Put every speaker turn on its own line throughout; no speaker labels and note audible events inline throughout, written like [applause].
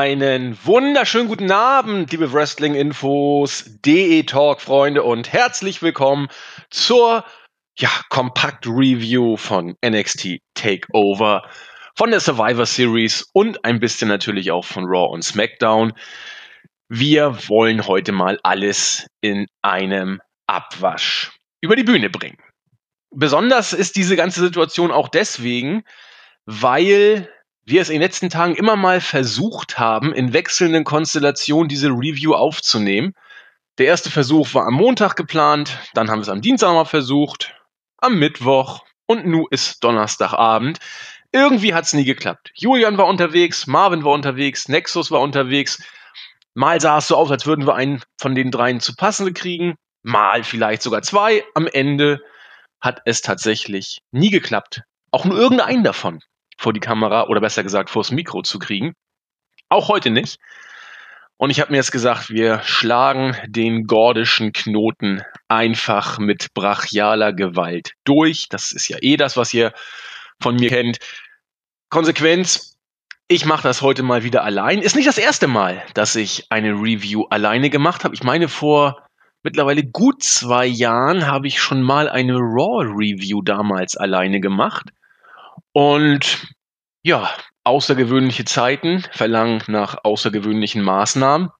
Einen wunderschönen guten Abend, liebe Wrestling-Infos, DE-Talk-Freunde und herzlich willkommen zur ja, Kompakt-Review von NXT Takeover, von der Survivor Series und ein bisschen natürlich auch von Raw und SmackDown. Wir wollen heute mal alles in einem Abwasch über die Bühne bringen. Besonders ist diese ganze Situation auch deswegen, weil wir es in den letzten Tagen immer mal versucht haben, in wechselnden Konstellationen diese Review aufzunehmen. Der erste Versuch war am Montag geplant, dann haben wir es am Dienstag mal versucht, am Mittwoch und nun ist Donnerstagabend. Irgendwie hat es nie geklappt. Julian war unterwegs, Marvin war unterwegs, Nexus war unterwegs. Mal sah es so aus, als würden wir einen von den dreien zu passende kriegen, mal vielleicht sogar zwei. Am Ende hat es tatsächlich nie geklappt. Auch nur irgendeinen davon vor die Kamera oder besser gesagt vors Mikro zu kriegen. Auch heute nicht. Und ich habe mir jetzt gesagt, wir schlagen den gordischen Knoten einfach mit brachialer Gewalt durch. Das ist ja eh das, was ihr von mir kennt. Konsequenz, ich mache das heute mal wieder allein. Ist nicht das erste Mal, dass ich eine Review alleine gemacht habe. Ich meine, vor mittlerweile gut zwei Jahren habe ich schon mal eine Raw-Review damals alleine gemacht. Und ja, außergewöhnliche Zeiten verlangen nach außergewöhnlichen Maßnahmen.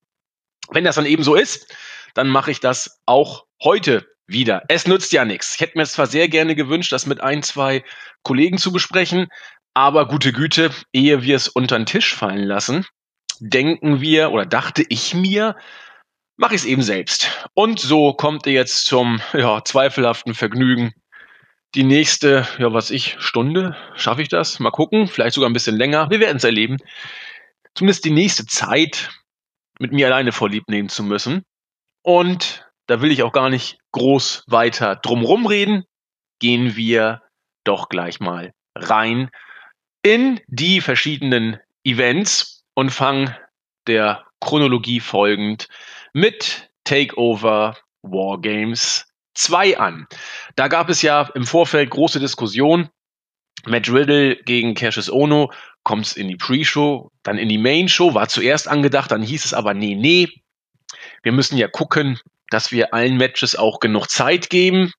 Wenn das dann eben so ist, dann mache ich das auch heute wieder. Es nützt ja nichts. Ich hätte mir zwar sehr gerne gewünscht, das mit ein, zwei Kollegen zu besprechen, aber gute Güte, ehe wir es unter den Tisch fallen lassen, denken wir oder dachte ich mir, mache ich es eben selbst. Und so kommt ihr jetzt zum ja, zweifelhaften Vergnügen, die nächste, ja, was ich, Stunde, schaffe ich das? Mal gucken, vielleicht sogar ein bisschen länger. Wir werden es erleben. Zumindest die nächste Zeit mit mir alleine vorlieb nehmen zu müssen. Und da will ich auch gar nicht groß weiter drumrum reden. Gehen wir doch gleich mal rein in die verschiedenen Events und fangen der Chronologie folgend mit Takeover Wargames 2 an. Da gab es ja im Vorfeld große Diskussion. Matt Riddle gegen Cassius Ono kommt in die Pre-Show, dann in die Main-Show, war zuerst angedacht, dann hieß es aber, nee, nee, wir müssen ja gucken, dass wir allen Matches auch genug Zeit geben.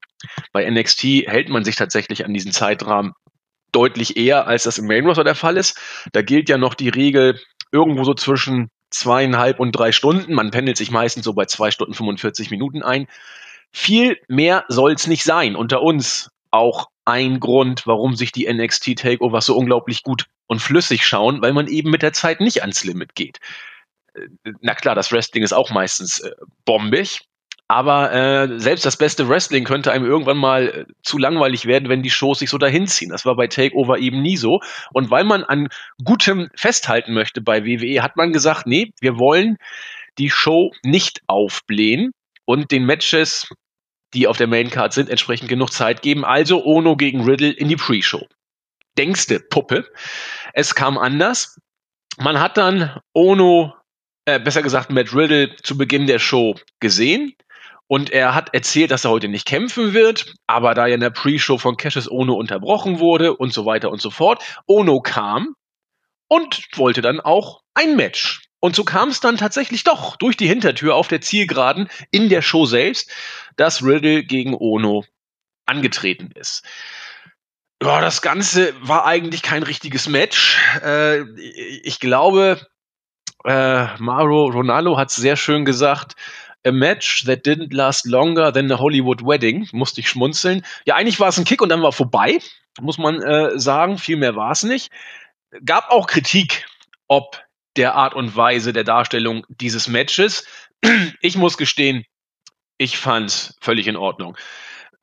Bei NXT hält man sich tatsächlich an diesen Zeitrahmen deutlich eher, als das im Main Roster der Fall ist. Da gilt ja noch die Regel irgendwo so zwischen zweieinhalb und drei Stunden. Man pendelt sich meistens so bei zwei Stunden 45 Minuten ein. Viel mehr soll's nicht sein. Unter uns auch ein Grund, warum sich die NXT Takeovers so unglaublich gut und flüssig schauen, weil man eben mit der Zeit nicht ans Limit geht. Äh, na klar, das Wrestling ist auch meistens äh, bombig, aber äh, selbst das beste Wrestling könnte einem irgendwann mal äh, zu langweilig werden, wenn die Shows sich so dahinziehen. Das war bei Takeover eben nie so. Und weil man an Gutem festhalten möchte bei WWE, hat man gesagt, nee, wir wollen die Show nicht aufblähen und den Matches die auf der Maincard sind, entsprechend genug Zeit geben. Also Ono gegen Riddle in die Pre-Show. Denkste Puppe. Es kam anders. Man hat dann Ono, äh, besser gesagt Matt Riddle zu Beginn der Show gesehen. Und er hat erzählt, dass er heute nicht kämpfen wird, aber da ja in der Pre-Show von Cassius Ono unterbrochen wurde und so weiter und so fort, Ono kam und wollte dann auch ein Match. Und so kam es dann tatsächlich doch durch die Hintertür auf der Zielgeraden in der Show selbst, dass Riddle gegen Ono angetreten ist. Ja, das Ganze war eigentlich kein richtiges Match. Äh, ich glaube, äh, Mauro Ronaldo hat es sehr schön gesagt. A match that didn't last longer than a Hollywood wedding. Musste ich schmunzeln. Ja, eigentlich war es ein Kick und dann war vorbei, muss man äh, sagen. Viel mehr war es nicht. Gab auch Kritik, ob der Art und Weise der Darstellung dieses Matches. [clears throat] Ich muss gestehen, ich fand's völlig in Ordnung.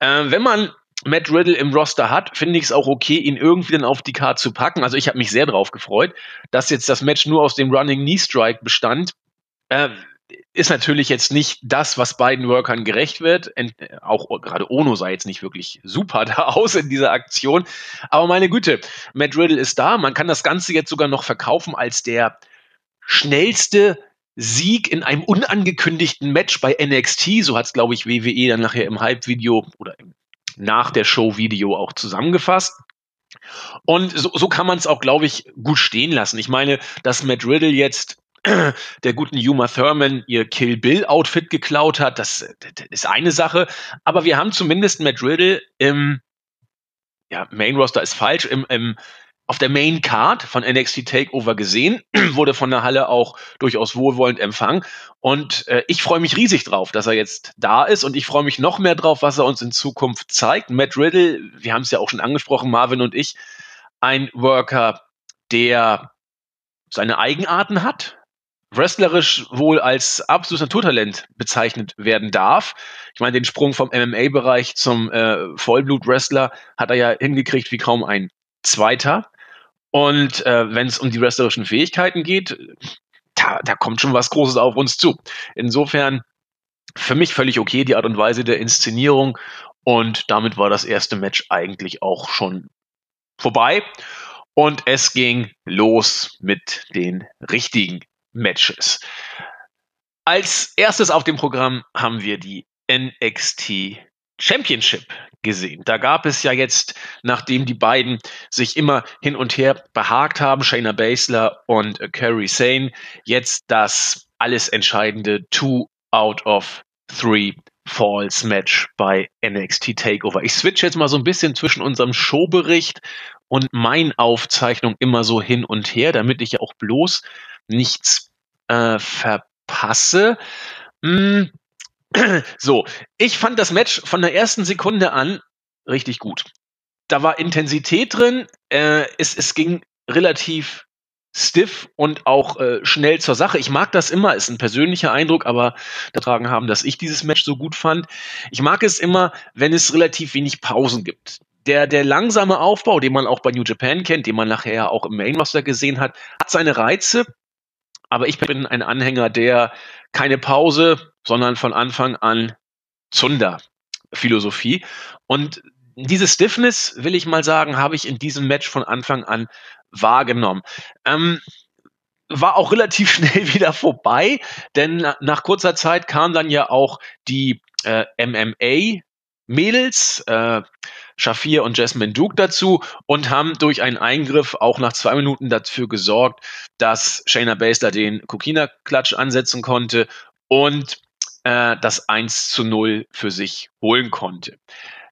Äh, wenn man Matt Riddle im Roster hat, finde ich es auch okay, ihn irgendwie dann auf die Karte zu packen. Also ich habe mich sehr darauf gefreut, dass jetzt das Match nur aus dem Running Knee Strike bestand. Äh, ist natürlich jetzt nicht das, was beiden Workern gerecht wird. Ent auch gerade Ono sah jetzt nicht wirklich super [laughs] da aus in dieser Aktion. Aber meine Güte, Matt Riddle ist da. Man kann das Ganze jetzt sogar noch verkaufen als der schnellste Sieg in einem unangekündigten Match bei NXT. So hat es, glaube ich, WWE dann nachher im Hype-Video oder nach der Show-Video auch zusammengefasst. Und so, so kann man es auch, glaube ich, gut stehen lassen. Ich meine, dass Matt Riddle jetzt [clears throat] der guten Yuma Thurman ihr Kill Bill Outfit geklaut hat. Das, das ist eine Sache. Aber wir haben zumindest Matt Riddle im ja, Main Roster ist falsch, im, im auf der Main Card von NXT Takeover gesehen, [clears throat] wurde von der Halle auch durchaus wohlwollend empfangen. Und äh, ich freue mich riesig drauf, dass er jetzt da ist und ich freue mich noch mehr drauf, was er uns in Zukunft zeigt. Matt Riddle, wir haben es ja auch schon angesprochen, Marvin und ich, ein Worker, der seine Eigenarten hat, wrestlerisch wohl als absolutes Naturtalent bezeichnet werden darf. Ich meine, den Sprung vom MMA-Bereich zum äh, Vollblut-Wrestler hat er ja hingekriegt wie kaum ein Zweiter. Und äh, wenn es um die wrestlerischen Fähigkeiten geht, da, da kommt schon was Großes auf uns zu. Insofern für mich völlig okay die Art und Weise der Inszenierung. Und damit war das erste Match eigentlich auch schon vorbei. Und es ging los mit den richtigen Matches. Als erstes auf dem Programm haben wir die NXT Championship gesehen. Da gab es ja jetzt, nachdem die beiden sich immer hin und her behagt haben, Shayna Baszler und Kerry Sane, jetzt das alles entscheidende Two out of Three Falls Match bei NXT Takeover. Ich switch jetzt mal so ein bisschen zwischen unserem Showbericht und mein Aufzeichnung immer so hin und her, damit ich ja auch bloß nichts äh, verpasse. Hm, [clears throat] so, ich fand das Match von der ersten Sekunde an richtig gut. Da war Intensität drin, äh, es, es ging relativ stiff und auch äh, schnell zur Sache. Ich mag das immer, ist ein persönlicher Eindruck, aber getragen haben, dass ich dieses Match so gut fand. Ich mag es immer, wenn es relativ wenig Pausen gibt. Der, der langsame Aufbau, den man auch bei New Japan kennt, den man nachher auch im Main Roster gesehen hat, hat seine Reize. Aber ich bin ein Anhänger der keine Pause, sondern von Anfang an Zunder Philosophie. Und diese Stiffness, will ich mal sagen, habe ich in diesem Match von Anfang an wahrgenommen. Ähm, war auch relativ [laughs] schnell wieder vorbei, denn nach kurzer Zeit kam dann ja auch die äh, MMA Mädels, äh, Shafir und Jasmine Duke dazu und haben durch einen Eingriff auch nach zwei Minuten dafür gesorgt, dass Shayna Baszler den Kokina-Klatsch ansetzen konnte und äh, das 1 zu 0 für sich holen konnte.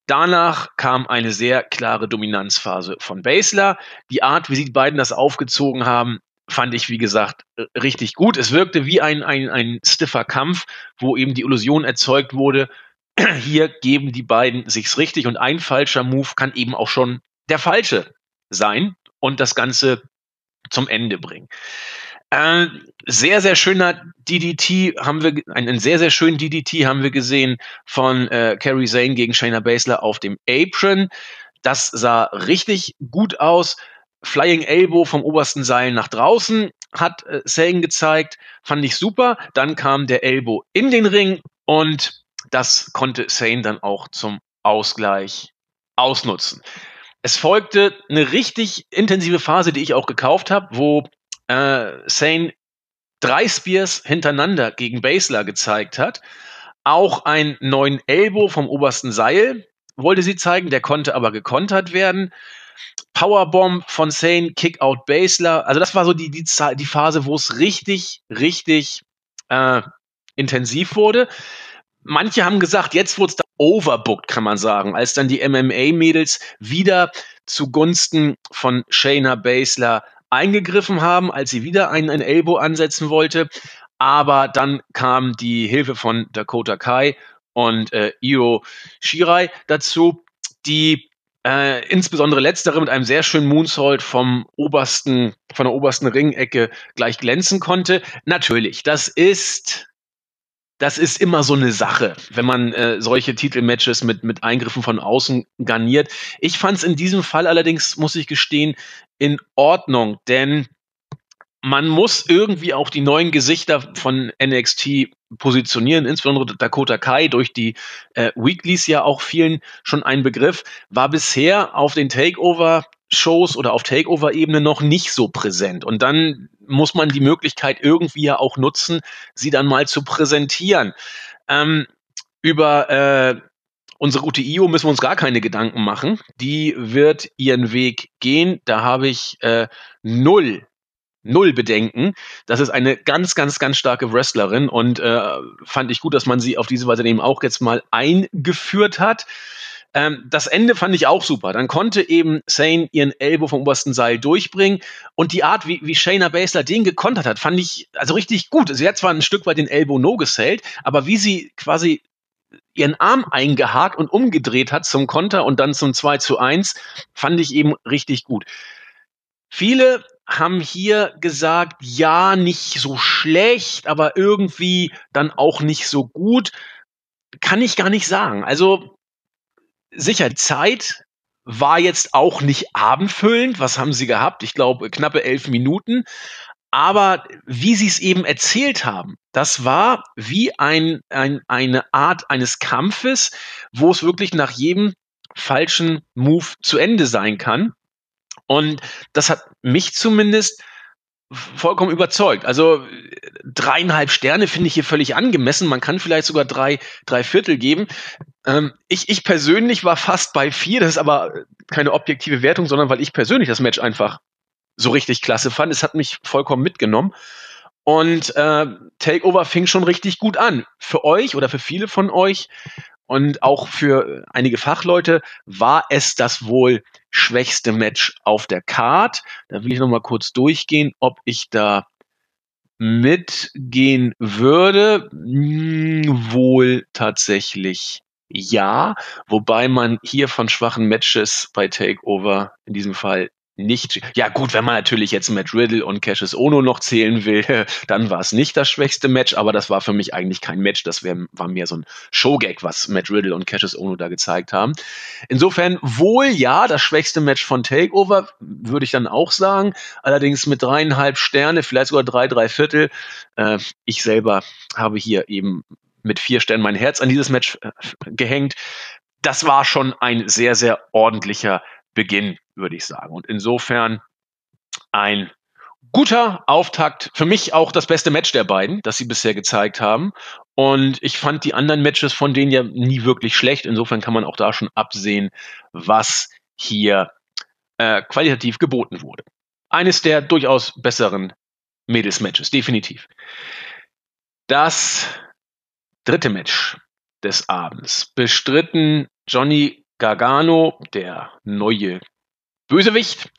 Danach kam eine sehr klare Dominanzphase von Baszler. Die Art, wie sie beiden das aufgezogen haben, fand ich, wie gesagt, richtig gut. Es wirkte wie ein, ein, ein stiffer Kampf, wo eben die Illusion erzeugt wurde, [clears throat] hier geben die beiden sich's richtig und ein falscher Move kann eben auch schon der falsche sein und das Ganze zum Ende bringen. Äh, sehr, sehr schöner DDT haben wir, einen sehr, sehr schönen DDT haben wir gesehen von äh, Kerry Zane gegen Shayna Baszler auf dem Apron. Das sah richtig gut aus. Flying Elbow vom obersten Seil nach draußen hat äh, Zane gezeigt, fand ich super. Dann kam der Elbow in den Ring und das konnte Zane dann auch zum Ausgleich ausnutzen. Es folgte eine richtig intensive Phase, die ich auch gekauft habe, wo äh, Sane drei Spears hintereinander gegen Basler gezeigt hat. Auch einen neuen Elbow vom obersten Seil wollte sie zeigen, der konnte aber gekontert werden. Powerbomb von Sane, Kickout Basler. Also das war so die, die, die Phase, wo es richtig, richtig äh, intensiv wurde. Manche haben gesagt, jetzt wurde es da overbooked, kann man sagen, als dann die MMA-Mädels wieder zugunsten von Shayna Baszler eingegriffen haben, als sie wieder einen, einen Elbow ansetzen wollte. Aber dann kam die Hilfe von Dakota Kai und äh, Io Shirai dazu, die äh, insbesondere letztere mit einem sehr schönen Moonsault vom obersten, von der obersten Ringecke gleich glänzen konnte. Natürlich, das ist das ist immer so eine Sache, wenn man äh, solche Titelmatches mit, mit Eingriffen von außen garniert. Ich fand es in diesem Fall allerdings, muss ich gestehen, in Ordnung, denn man muss irgendwie auch die neuen Gesichter von NXT positionieren, insbesondere Dakota Kai durch die äh, Weeklies ja auch vielen schon ein Begriff, war bisher auf den Takeover Shows oder auf Takeover-Ebene noch nicht so präsent. Und dann muss man die Möglichkeit irgendwie ja auch nutzen, sie dann mal zu präsentieren. Ähm, über äh, unsere gute IO müssen wir uns gar keine Gedanken machen. Die wird ihren Weg gehen. Da habe ich äh, null null Bedenken. Das ist eine ganz, ganz, ganz starke Wrestlerin und äh, fand ich gut, dass man sie auf diese Weise eben auch jetzt mal eingeführt hat. Ähm, das Ende fand ich auch super. Dann konnte eben Sane ihren Elbow vom obersten Seil durchbringen und die Art, wie, wie Shayna Baszler den gekontert hat, fand ich also richtig gut. Sie hat zwar ein Stück weit den Elbow no gesellt, aber wie sie quasi ihren Arm eingehakt und umgedreht hat zum Konter und dann zum 2 zu 1, fand ich eben richtig gut. Viele haben hier gesagt, ja, nicht so schlecht, aber irgendwie dann auch nicht so gut. Kann ich gar nicht sagen. Also sicher, Zeit war jetzt auch nicht abendfüllend. Was haben sie gehabt? Ich glaube, knappe elf Minuten. Aber wie sie es eben erzählt haben, das war wie ein, ein, eine Art eines Kampfes, wo es wirklich nach jedem falschen Move zu Ende sein kann. Und das hat mich zumindest vollkommen überzeugt. Also dreieinhalb Sterne finde ich hier völlig angemessen. Man kann vielleicht sogar drei, drei Viertel geben. Ähm, ich, ich persönlich war fast bei vier. Das ist aber keine objektive Wertung, sondern weil ich persönlich das Match einfach so richtig klasse fand. Es hat mich vollkommen mitgenommen. Und äh, Takeover fing schon richtig gut an. Für euch oder für viele von euch und auch für einige Fachleute war es das wohl schwächste Match auf der Card. Da will ich noch mal kurz durchgehen, ob ich da mitgehen würde. Hm, wohl tatsächlich ja, wobei man hier von schwachen Matches bei Takeover in diesem Fall nicht, ja gut, wenn man natürlich jetzt Matt Riddle und Cassius Ono noch zählen will, [laughs] dann war es nicht das schwächste Match, aber das war für mich eigentlich kein Match, das wär, war mehr so ein Showgag, was Matt Riddle und Cassius Ono da gezeigt haben. Insofern wohl ja, das schwächste Match von Takeover, würde ich dann auch sagen, allerdings mit dreieinhalb Sterne, vielleicht sogar drei, drei Viertel. Äh, ich selber habe hier eben mit vier Sternen mein Herz an dieses Match äh, gehängt. Das war schon ein sehr, sehr ordentlicher Beginn, würde ich sagen. Und insofern ein guter Auftakt. Für mich auch das beste Match der beiden, das sie bisher gezeigt haben. Und ich fand die anderen Matches von denen ja nie wirklich schlecht. Insofern kann man auch da schon absehen, was hier äh, qualitativ geboten wurde. Eines der durchaus besseren Mädels-Matches, definitiv. Das dritte Match des Abends bestritten Johnny Gargano, der neue Bösewicht,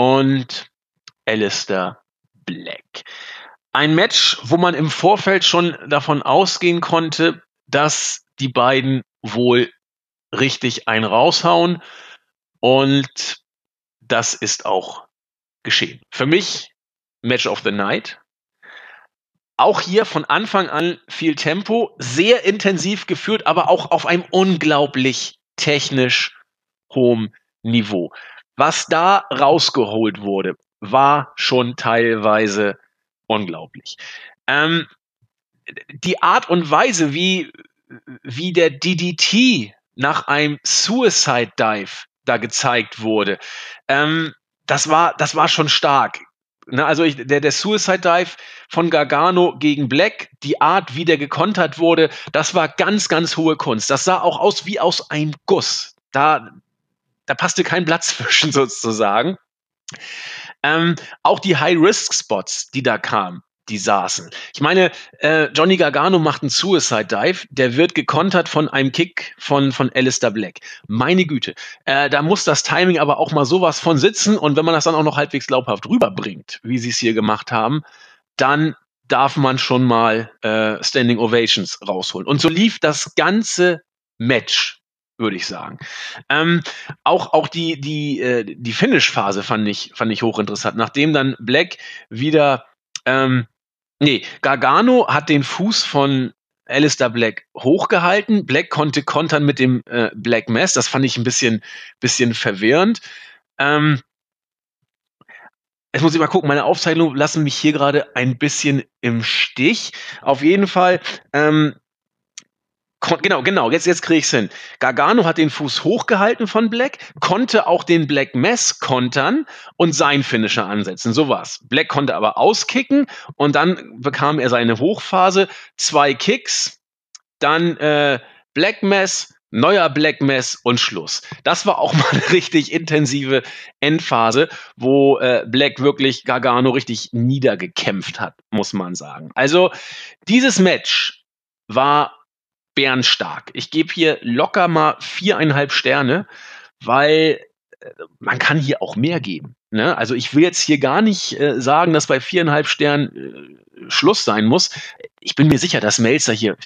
und Alistair Black. Ein Match, wo man im Vorfeld schon davon ausgehen konnte, dass die beiden wohl richtig ein raushauen. Und das ist auch geschehen. Für mich Match of the Night. Auch hier von Anfang an viel Tempo, sehr intensiv geführt, aber auch auf einem unglaublich technisch hohem Niveau. Was da rausgeholt wurde, war schon teilweise unglaublich. Ähm, die Art und Weise, wie, wie der DDT nach einem Suicide Dive da gezeigt wurde, ähm, das war, das war schon stark. Ne, also ich, der, der Suicide Dive von Gargano gegen Black, die Art, wie der gekontert wurde, das war ganz, ganz hohe Kunst. Das sah auch aus wie aus einem Guss. Da, da passte kein Blatt [laughs] zwischen sozusagen. Ähm, auch die High-Risk-Spots, die da kamen, die saßen. Ich meine, äh, Johnny Gargano macht einen Suicide Dive, der wird gekontert von einem Kick von, von Alistair Black. Meine Güte. Äh, da muss das Timing aber auch mal sowas von sitzen und wenn man das dann auch noch halbwegs glaubhaft rüberbringt, wie sie es hier gemacht haben, dann darf man schon mal äh, Standing Ovations rausholen. Und so lief das ganze Match würde ich sagen. Ähm, auch auch die die äh, die Finish-Phase fand ich fand ich hochinteressant. Nachdem dann Black wieder ähm, Nee, Gargano hat den Fuß von Alistair Black hochgehalten. Black konnte kontern mit dem äh, Black Mass. Das fand ich ein bisschen, bisschen verwirrend. Ähm, Jetzt muss ich mal gucken, meine Aufzeichnungen lassen mich hier gerade ein bisschen im Stich. Auf jeden Fall, ähm, Genau, genau, jetzt, jetzt kriege ich es hin. Gargano hat den Fuß hochgehalten von Black, konnte auch den Black Mess kontern und sein Finisher ansetzen. So war's. Black konnte aber auskicken und dann bekam er seine Hochphase, zwei Kicks, dann äh, Black Mess, neuer Black Mess und Schluss. Das war auch [laughs] mal eine richtig intensive Endphase, wo äh, Black wirklich Gargano richtig niedergekämpft hat, muss man sagen. Also dieses Match war bärenstark. Ich gebe hier locker mal viereinhalb Sterne, weil äh, man kann hier auch mehr geben. Ne? Also ich will jetzt hier gar nicht äh, sagen, dass bei viereinhalb Sternen äh, Schluss sein muss. Ich bin mir sicher, dass Melzer hier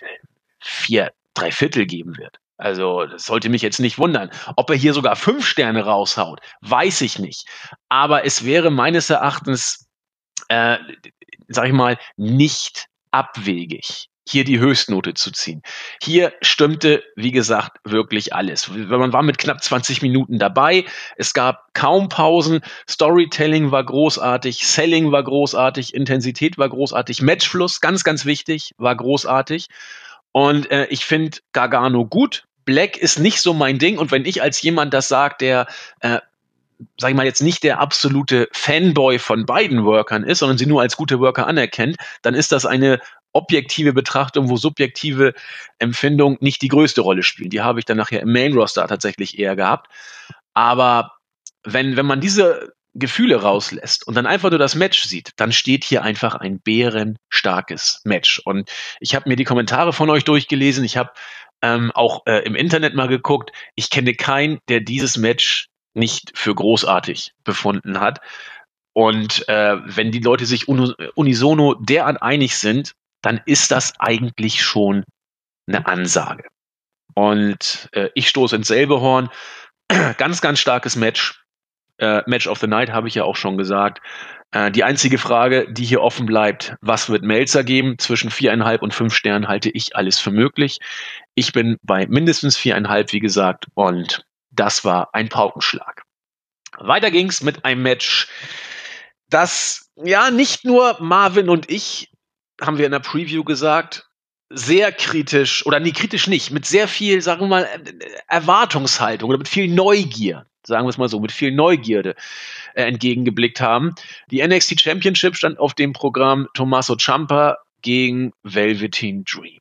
vier, drei Viertel geben wird. Also, das sollte mich jetzt nicht wundern. Ob er hier sogar fünf Sterne raushaut, weiß ich nicht. Aber es wäre meines Erachtens, äh, sag ich mal, nicht abwegig, hier die Höchstnote zu ziehen. Hier stimmte, wie gesagt, wirklich alles. Man war mit knapp 20 Minuten dabei. Es gab kaum Pausen. Storytelling war großartig. Selling war großartig. Intensität war großartig. Matchfluss, ganz, ganz wichtig, war großartig. Und äh, ich finde Gargano gut. Black ist nicht so mein Ding. Und wenn ich als jemand das sage, der, äh, sag ich mal, jetzt nicht der absolute Fanboy von beiden Workern ist, sondern sie nur als gute Worker anerkennt, dann ist das eine objektive Betrachtung, wo subjektive Empfindungen nicht die größte Rolle spielen. Die habe ich dann nachher im Main Roster tatsächlich eher gehabt. Aber wenn, wenn man diese Gefühle rauslässt und dann einfach nur das Match sieht, dann steht hier einfach ein bärenstarkes Match. Und ich habe mir die Kommentare von euch durchgelesen. Ich habe ähm, auch äh, im Internet mal geguckt. Ich kenne keinen, der dieses Match nicht für großartig befunden hat. Und äh, wenn die Leute sich unisono derart einig sind, dann ist das eigentlich schon eine Ansage. Und äh, ich stoße ins selbe Horn. [clears throat] ganz, ganz starkes Match. Äh, Match of the Night habe ich ja auch schon gesagt. Äh, die einzige Frage, die hier offen bleibt, was wird Melzer geben? Zwischen viereinhalb und fünf Sternen halte ich alles für möglich. Ich bin bei mindestens viereinhalb, wie gesagt, und das war ein Paukenschlag. Weiter ging's mit einem Match, das ja nicht nur Marvin und ich, haben wir in der Preview gesagt, sehr kritisch, oder nee, kritisch nicht, mit sehr viel, sagen wir mal, Erwartungshaltung oder mit viel Neugier sagen wir es mal so, mit viel Neugierde äh, entgegengeblickt haben. Die NXT Championship stand auf dem Programm Tommaso Ciampa gegen Velveteen Dream.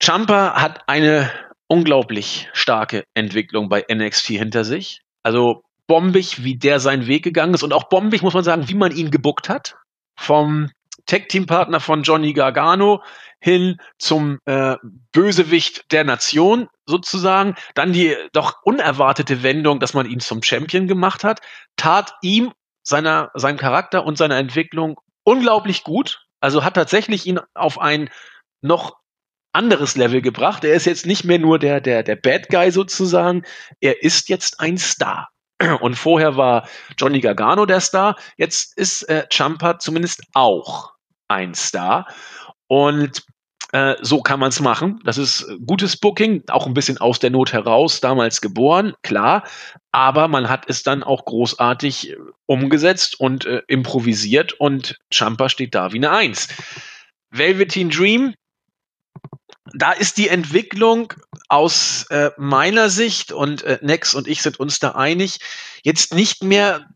Ciampa hat eine unglaublich starke Entwicklung bei NXT hinter sich. Also bombig, wie der seinen Weg gegangen ist und auch bombig, muss man sagen, wie man ihn gebuckt hat. Vom Tag-Team-Partner von Johnny Gargano hin zum äh, Bösewicht der Nation sozusagen. Dann die doch unerwartete Wendung, dass man ihn zum Champion gemacht hat, tat ihm seiner, seinem Charakter und seiner Entwicklung unglaublich gut. Also hat tatsächlich ihn auf ein noch anderes Level gebracht. Er ist jetzt nicht mehr nur der, der, der Bad Guy sozusagen. Er ist jetzt ein Star. Und vorher war Johnny Gargano der Star. Jetzt ist äh, Champa zumindest auch ein Star. Und äh, so kann man es machen. Das ist gutes Booking, auch ein bisschen aus der Not heraus, damals geboren, klar. Aber man hat es dann auch großartig äh, umgesetzt und äh, improvisiert und Champa steht da wie eine Eins. Velveteen Dream, da ist die Entwicklung aus äh, meiner Sicht und äh, Nex und ich sind uns da einig, jetzt nicht mehr,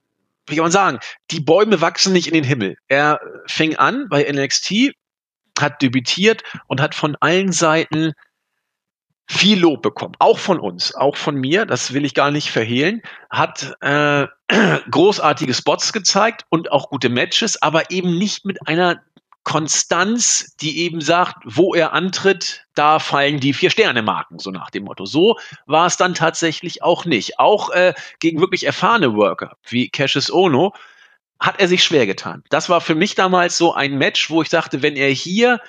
wie kann man sagen, die Bäume wachsen nicht in den Himmel. Er fing an bei NXT, hat debütiert und hat von allen Seiten viel Lob bekommen, auch von uns, auch von mir, das will ich gar nicht verhehlen, hat äh, [clears throat] großartige Spots gezeigt und auch gute Matches, aber eben nicht mit einer Konstanz, die eben sagt, wo er antritt, da fallen die Vier-Sterne-Marken, so nach dem Motto. So war es dann tatsächlich auch nicht. Auch äh, gegen wirklich erfahrene Worker wie Cassius Ono hat er sich schwer getan. Das war für mich damals so ein Match, wo ich dachte, wenn er hier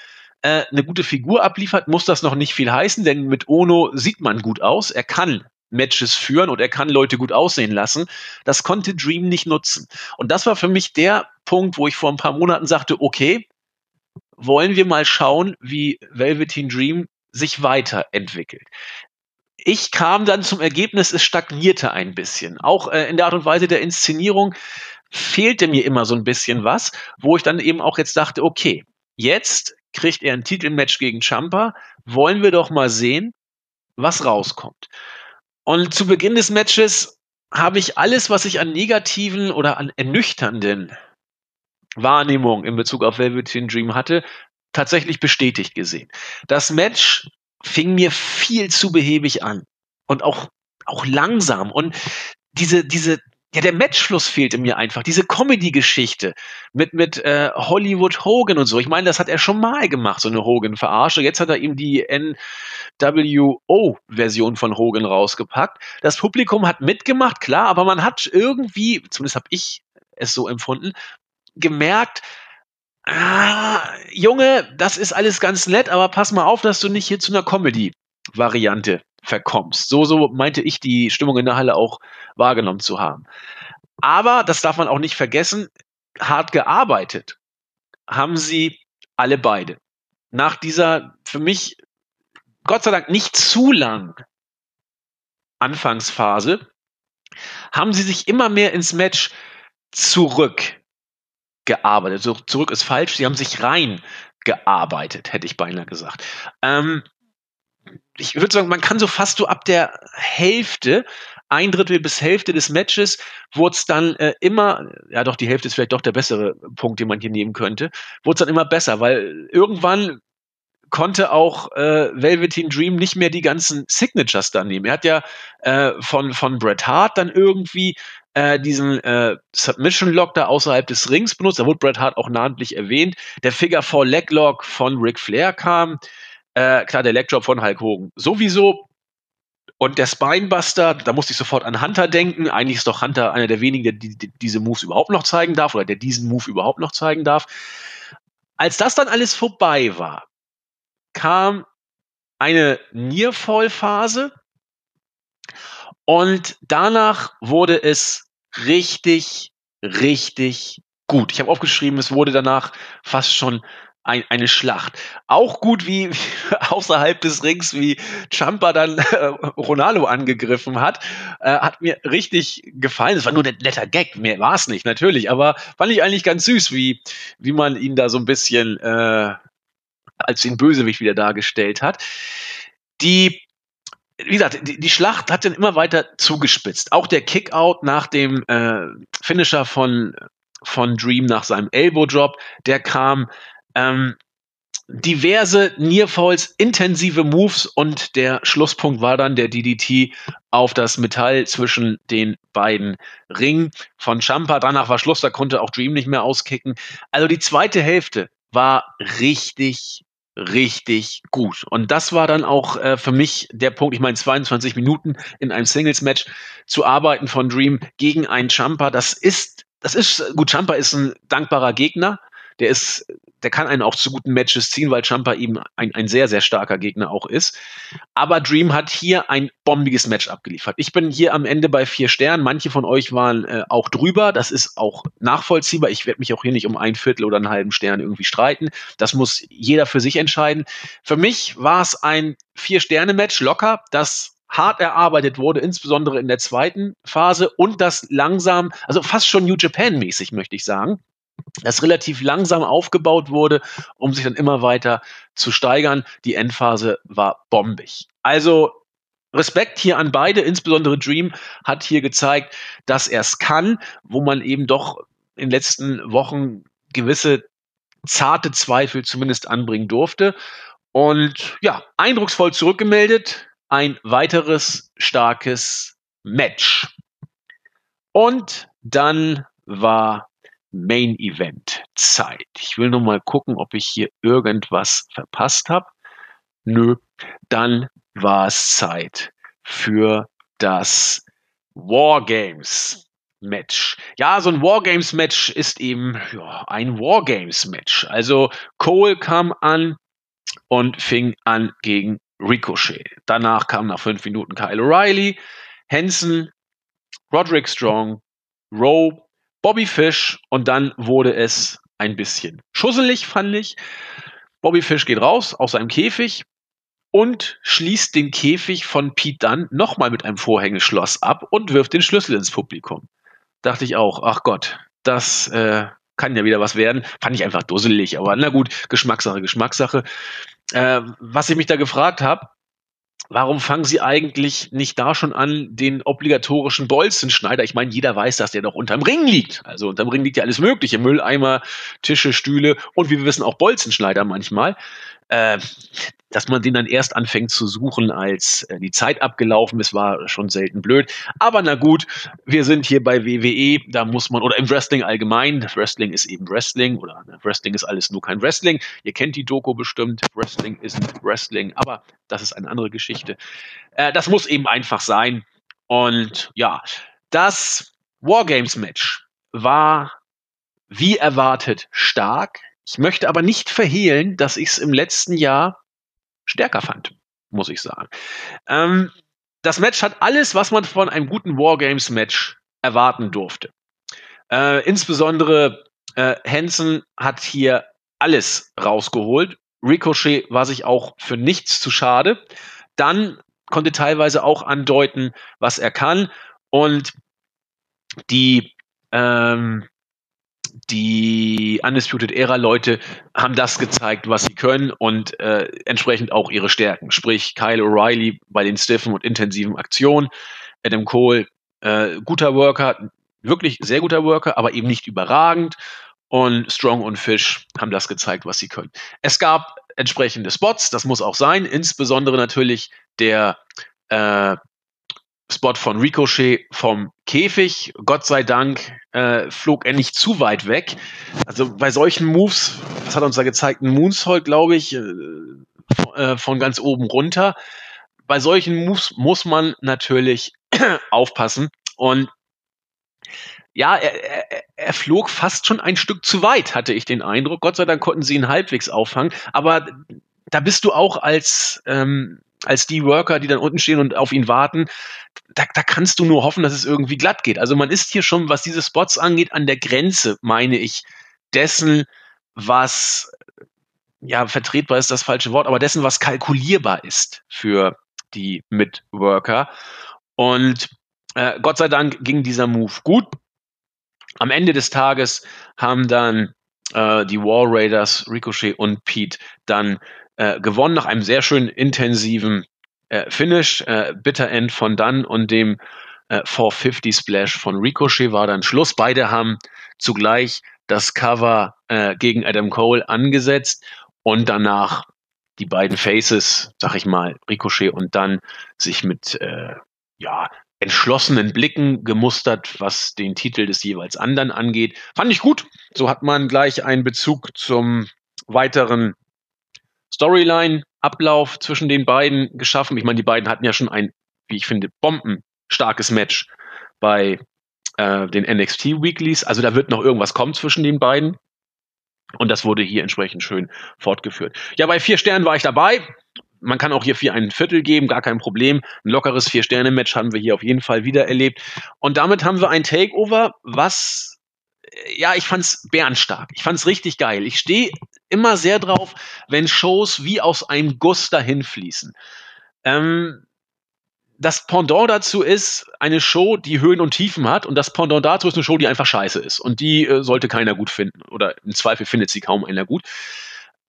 äh, eine gute Figur abliefert, muss das noch nicht viel heißen, denn mit Ono sieht man gut aus. Er kann Matches führen und er kann Leute gut aussehen lassen. Das konnte Dream nicht nutzen. Und das war für mich der Punkt, wo ich vor ein paar Monaten sagte, okay, wollen wir mal schauen, wie Velveteen Dream sich weiterentwickelt. Ich kam dann zum Ergebnis, es stagnierte ein bisschen. Auch äh, in der Art und Weise der Inszenierung fehlte mir immer so ein bisschen was, wo ich dann eben auch jetzt dachte, okay, jetzt kriegt er ein Titelmatch gegen Champa, wollen wir doch mal sehen, was rauskommt. Und zu Beginn des Matches habe ich alles, was ich an negativen oder an ernüchternden Wahrnehmungen in Bezug auf Velveteen Dream hatte, tatsächlich bestätigt gesehen. Das Match
fing mir viel zu behäbig an und auch auch langsam und diese diese ja, der Matchfluss fehlte mir einfach. Diese Comedy-Geschichte mit, mit äh, Hollywood Hogan und so. Ich meine, das hat er schon mal gemacht, so eine Hogan-Verarsche. Jetzt hat er ihm die NWO-Version von Hogan rausgepackt. Das Publikum hat mitgemacht, klar, aber man hat irgendwie, zumindest habe ich es so empfunden, gemerkt, ah, Junge, das ist alles ganz nett, aber pass mal auf, dass du nicht hier zu einer Comedy-Variante verkommst. So, so meinte ich die Stimmung in der Halle auch wahrgenommen zu haben. Aber, das darf man auch nicht vergessen, hart gearbeitet haben sie alle beide. Nach dieser für mich Gott sei Dank nicht zu lang Anfangsphase haben sie sich immer mehr ins Match zurück gearbeitet. So, zurück ist falsch, sie haben sich rein gearbeitet, hätte ich beinahe gesagt. Ähm, ich würde sagen, man kann so fast so ab der Hälfte, ein Drittel bis Hälfte des Matches, wurde es dann äh, immer, ja doch, die Hälfte ist vielleicht doch der bessere Punkt, den man hier nehmen könnte, wurde es dann immer besser, weil irgendwann konnte auch äh, Velveteen Dream nicht mehr die ganzen Signatures dann nehmen. Er hat ja äh, von, von Bret Hart dann irgendwie äh, diesen äh, Submission Lock da außerhalb des Rings benutzt. Da wurde Bret Hart auch namentlich erwähnt. Der Figure 4 Leg Lock von Ric Flair kam. Äh, klar, der Leg Drop von Hulk Hogan sowieso. Und der Spinebuster, da musste ich sofort an Hunter denken. Eigentlich ist doch Hunter einer der wenigen, der die, die, diese Moves überhaupt noch zeigen darf oder der diesen Move überhaupt noch zeigen darf. Als das dann alles vorbei war, kam eine Nearfall-Phase und danach wurde es richtig, richtig gut. Ich habe aufgeschrieben, es wurde danach fast schon ein, eine Schlacht. Auch gut wie, [laughs] außerhalb des Rings, wie Champa dann äh, Ronaldo angegriffen hat, äh, hat mir richtig gefallen. Es war nur ein netter Gag, mehr war es nicht, natürlich, aber fand ich eigentlich ganz süß, wie, wie man ihn da so ein bisschen äh, als den Bösewicht wieder dargestellt hat. Die wie gesagt, die, die Schlacht hat dann immer weiter zugespitzt. Auch der Kickout nach dem äh, Finisher von, von Dream nach seinem Elbow-Drop, der kam ähm, diverse Nearfalls, intensive Moves und der Schlusspunkt war dann der DDT auf das Metall zwischen den beiden Ringen von Champa. Danach war Schluss, da konnte auch Dream nicht mehr auskicken. Also die zweite Hälfte war richtig, richtig gut. Und das war dann auch äh, für mich der Punkt, ich meine 22 Minuten in einem Singles-Match zu arbeiten von Dream gegen einen Champa, das ist, das ist, gut, Champa ist ein dankbarer Gegner, der ist, der kann einen auch zu guten Matches ziehen, weil Champa eben ein, ein sehr, sehr starker Gegner auch ist. Aber Dream hat hier ein bombiges Match abgeliefert. Ich bin hier am Ende bei vier Sternen. Manche von euch waren äh, auch drüber. Das ist auch nachvollziehbar. Ich werde mich auch hier nicht um ein Viertel oder einen halben Stern irgendwie streiten. Das muss jeder für sich entscheiden. Für mich war es ein Vier-Sterne-Match locker, das hart erarbeitet wurde, insbesondere in der zweiten Phase und das langsam, also fast schon New Japan mäßig, möchte ich sagen das relativ langsam aufgebaut wurde, um sich dann immer weiter zu steigern. Die Endphase war bombig. Also Respekt hier an beide, insbesondere Dream hat hier gezeigt, dass er es kann, wo man eben doch in den letzten Wochen gewisse zarte Zweifel zumindest anbringen durfte. Und ja, eindrucksvoll zurückgemeldet. Ein weiteres starkes Match. Und dann war Main Event Zeit. Ich will nur mal gucken, ob ich hier irgendwas verpasst habe. Nö, dann war es Zeit für das Wargames Match. Ja, so ein Wargames Match ist eben ja, ein Wargames Match. Also Cole kam an und fing an gegen Ricochet. Danach kam nach fünf Minuten Kyle O'Reilly, Hansen, Roderick Strong, Rowe Bobby Fish und dann wurde es ein bisschen schusselig, fand ich. Bobby Fish geht raus aus seinem Käfig und schließt den Käfig von Pete Dunn nochmal mit einem Vorhängeschloss ab und wirft den Schlüssel ins Publikum. Dachte ich auch, ach Gott, das äh, kann ja wieder was werden. Fand ich einfach dusselig, aber na gut, Geschmackssache, Geschmackssache. Äh, was ich mich da gefragt habe, warum fangen Sie eigentlich nicht da schon an, den obligatorischen Bolzenschneider? Ich meine, jeder weiß, dass der doch unterm Ring liegt. Also unterm Ring liegt ja alles Mögliche. Mülleimer, Tische, Stühle und wie wir wissen auch Bolzenschneider manchmal. Äh, dass man den dann erst anfängt zu suchen, als äh, die Zeit abgelaufen ist, war schon selten blöd. Aber na gut, wir sind hier bei WWE, da muss man, oder im Wrestling allgemein, Wrestling ist eben Wrestling, oder ne, Wrestling ist alles nur kein Wrestling. Ihr kennt die Doku bestimmt, Wrestling ist Wrestling, aber das ist eine andere Geschichte. Äh, das muss eben einfach sein. Und ja, das Wargames-Match war wie erwartet stark. Ich möchte aber nicht verhehlen, dass ich es im letzten Jahr stärker fand, muss ich sagen. Ähm, das Match hat alles, was man von einem guten Wargames-Match erwarten durfte. Äh, insbesondere äh, Hansen hat hier alles rausgeholt. Ricochet war sich auch für nichts zu schade. Dann konnte teilweise auch andeuten, was er kann. Und die ähm, die Undisputed Era Leute haben das gezeigt, was sie können und äh, entsprechend auch ihre Stärken. Sprich Kyle O'Reilly bei den stiffen und intensiven Aktionen, Adam Cole äh, guter Worker, wirklich sehr guter Worker, aber eben nicht überragend. Und Strong und Fish haben das gezeigt, was sie können. Es gab entsprechende Spots, das muss auch sein, insbesondere natürlich der äh, Spot von Ricochet vom Käfig. Gott sei Dank äh, flog er nicht zu weit weg. Also bei solchen Moves, was hat uns da gezeigt? Ein Moonsault, glaube ich, äh, äh, von ganz oben runter. Bei solchen Moves muss man natürlich [clears throat] aufpassen. Und ja, er, er, er flog fast schon ein Stück zu weit, hatte ich den Eindruck. Gott sei Dank konnten sie ihn halbwegs auffangen. Aber da bist du auch als ähm, als die Worker, die dann unten stehen und auf ihn warten, da, da kannst du nur hoffen, dass es irgendwie glatt geht. Also man ist hier schon, was diese Spots angeht, an der Grenze, meine ich, dessen, was ja vertretbar ist das falsche Wort, aber dessen, was kalkulierbar ist für die Mitworker. Und äh, Gott sei Dank ging dieser Move gut. Am Ende des Tages haben dann äh, die War Raiders, Ricochet und Pete dann äh, gewonnen nach einem sehr schön intensiven äh, Finish. Äh, Bitter End von Dunn und dem äh, 450 Splash von Ricochet war dann Schluss. Beide haben zugleich das Cover äh, gegen Adam Cole angesetzt und danach die beiden Faces, sag ich mal, Ricochet und dann sich mit äh, ja, entschlossenen Blicken gemustert, was den Titel des jeweils anderen angeht. Fand ich gut. So hat man gleich einen Bezug zum weiteren Storyline-Ablauf zwischen den beiden geschaffen. Ich meine, die beiden hatten ja schon ein, wie ich finde, bombenstarkes Match bei äh, den NXT Weeklies. Also da wird noch irgendwas kommen zwischen den beiden. Und das wurde hier entsprechend schön fortgeführt. Ja, bei vier Sternen war ich dabei. Man kann auch hier vier ein Viertel geben, gar kein Problem. Ein lockeres Vier-Sterne-Match haben wir hier auf jeden Fall wieder erlebt. Und damit haben wir ein Takeover, was ja, ich fand's bärenstark. Ich fand's richtig geil. Ich stehe immer sehr drauf, wenn Shows wie aus einem Guss dahin fließen. Ähm, das Pendant dazu ist eine Show, die Höhen und Tiefen hat und das Pendant dazu ist eine Show, die einfach scheiße ist und die äh, sollte keiner gut finden oder im Zweifel findet sie kaum einer gut.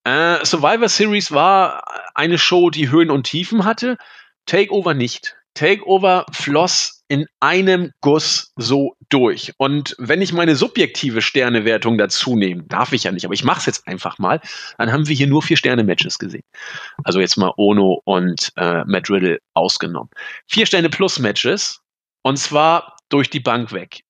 Äh, Survivor Series war eine Show, die Höhen und Tiefen hatte, Takeover nicht. Takeover floss in einem Guss so durch. Und wenn ich meine subjektive Sternewertung dazu nehme, darf ich ja nicht, aber ich mache es jetzt einfach mal, dann haben wir hier nur vier Sterne-Matches gesehen. Also jetzt mal Ono und äh, Matt Riddle ausgenommen. Vier Sterne plus Matches und zwar durch die Bank weg.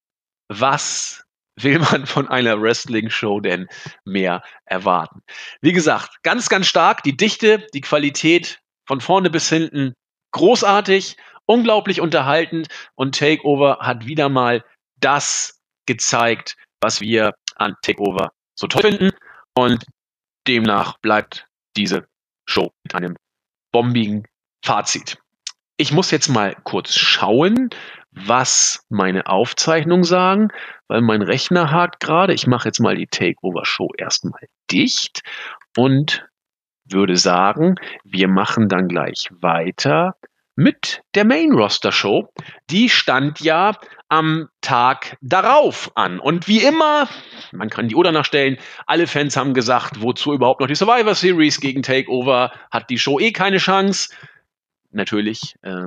Was will man von einer Wrestling-Show denn mehr erwarten? Wie gesagt, ganz, ganz stark die Dichte, die Qualität von vorne bis hinten großartig unglaublich unterhaltend und Takeover hat wieder mal das gezeigt, was wir an Takeover so toll finden und demnach bleibt diese Show mit einem bombigen Fazit. Ich muss jetzt mal kurz schauen, was meine Aufzeichnungen sagen, weil mein Rechner hakt gerade. Ich mache jetzt mal die Takeover-Show erstmal dicht und würde sagen, wir machen dann gleich weiter mit der Main Roster Show. Die stand ja am Tag darauf an. Und wie immer, man kann die Uhr danach stellen, alle Fans haben gesagt, wozu überhaupt noch die Survivor Series gegen Takeover, hat die Show eh keine Chance. Natürlich, äh,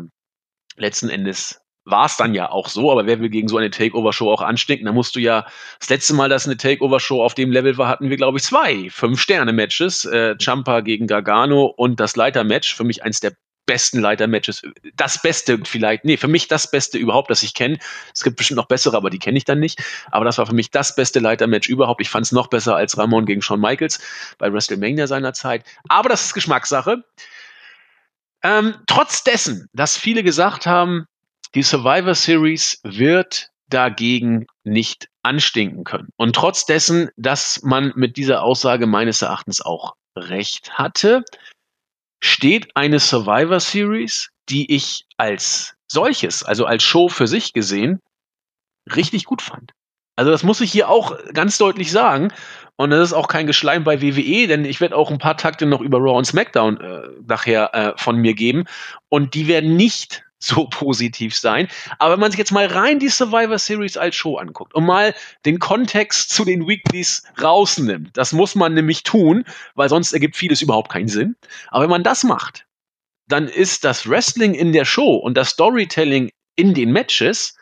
letzten Endes war es dann ja auch so, aber wer will gegen so eine Takeover-Show auch anstinken? Da musst du ja, das letzte Mal, dass eine Takeover-Show auf dem Level war, hatten wir, glaube ich, zwei Fünf-Sterne-Matches. Äh, Champa gegen Gargano und das Leiter-Match. Für mich eins der besten Leiter-Matches. Das Beste vielleicht, nee, für mich das Beste überhaupt, das ich kenne. Es gibt bestimmt noch bessere, aber die kenne ich dann nicht. Aber das war für mich das beste Leiter-Match überhaupt. Ich fand es noch besser als Ramon gegen Shawn Michaels bei WrestleMania seiner Zeit. Aber das ist Geschmackssache. Ähm, trotz dessen, dass viele gesagt haben, die Survivor Series wird dagegen nicht anstinken können. Und trotz dessen, dass man mit dieser Aussage meines Erachtens auch recht hatte, steht eine Survivor Series, die ich als solches, also als Show für sich gesehen, richtig gut fand. Also das muss ich hier auch ganz deutlich sagen. Und das ist auch kein Geschleim bei WWE, denn ich werde auch ein paar Takte noch über Raw und SmackDown äh, nachher äh, von mir geben. Und die werden nicht so positiv sein. Aber wenn man sich jetzt mal rein die Survivor Series als Show anguckt und mal den Kontext zu den Weeklies rausnimmt, das muss man nämlich tun, weil sonst ergibt vieles überhaupt keinen Sinn. Aber wenn man das macht, dann ist das Wrestling in der Show und das Storytelling in den Matches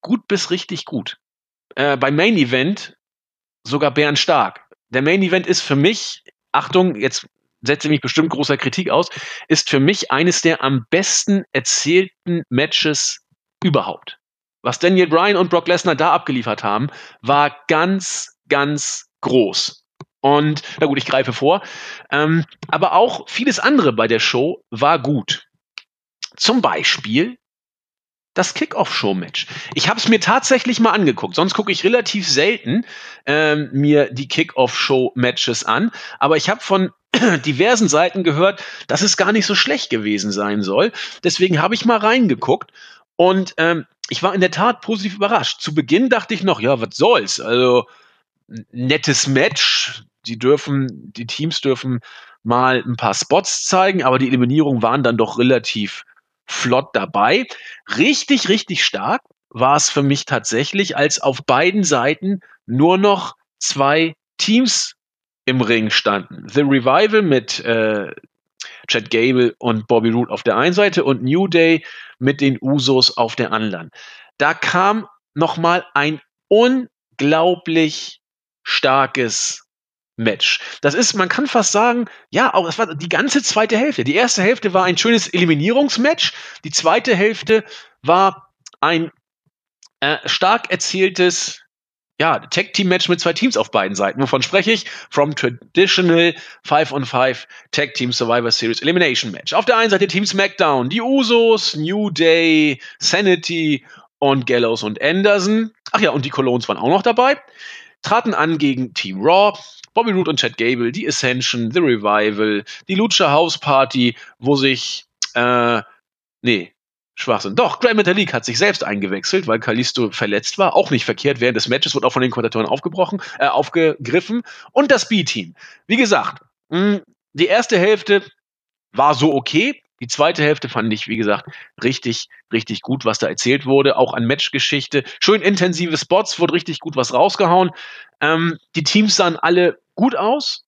gut bis richtig gut. Äh, beim Main Event sogar Bären stark. Der Main Event ist für mich, Achtung, jetzt setze mich bestimmt großer Kritik aus, ist für mich eines der am besten erzählten Matches überhaupt. Was Daniel Bryan und Brock Lesnar da abgeliefert haben, war ganz, ganz groß. Und, na gut, ich greife vor. Ähm, aber auch vieles andere bei der Show war gut. Zum Beispiel das Kickoff-Show-Match. Ich habe es mir tatsächlich mal angeguckt. Sonst gucke ich relativ selten ähm, mir die Kickoff-Show-Matches an. Aber ich habe von [clears throat] diversen Seiten gehört, dass es gar nicht so schlecht gewesen sein soll. Deswegen habe ich mal reingeguckt und ähm, ich war in der Tat positiv überrascht. Zu Beginn dachte ich noch, ja, was soll's? Also nettes Match. Die dürfen, die Teams dürfen mal ein paar Spots zeigen, aber die Eliminierungen waren dann doch relativ flott dabei. Richtig, richtig stark war es für mich tatsächlich, als auf beiden Seiten nur noch zwei Teams im Ring standen. The Revival mit äh, Chad Gable und Bobby Roode auf der einen Seite und New Day mit den Usos auf der anderen. Da kam noch mal ein unglaublich starkes Match. Das ist, man kann fast sagen, ja, auch es war die ganze zweite Hälfte. Die erste Hälfte war ein schönes Eliminierungsmatch. Die zweite Hälfte war ein äh, stark erzähltes ja, Tag-Team-Match mit zwei Teams auf beiden Seiten. Wovon spreche ich? From Traditional 5 on 5 Tag-Team Survivor Series Elimination Match. Auf der einen Seite Team SmackDown, die Usos, New Day, Sanity und Gallows und Anderson. Ach ja, und die Colognes waren auch noch dabei. Traten an gegen Team Raw, Bobby Roode und Chad Gable, die Ascension, The Revival, die Lucha House Party, wo sich, äh, nee, Schwachsinn. Doch, Grand Metalik hat sich selbst eingewechselt, weil Kalisto verletzt war. Auch nicht verkehrt. Während des Matches wurde auch von den Kommentatoren aufgebrochen, äh, aufgegriffen. Und das B-Team. Wie gesagt, mh, die erste Hälfte war so okay. Die zweite Hälfte fand ich, wie gesagt, richtig, richtig gut, was da erzählt wurde. Auch an Matchgeschichte. Schön intensive Spots, wurde richtig gut was rausgehauen. Ähm, die Teams sahen alle gut aus.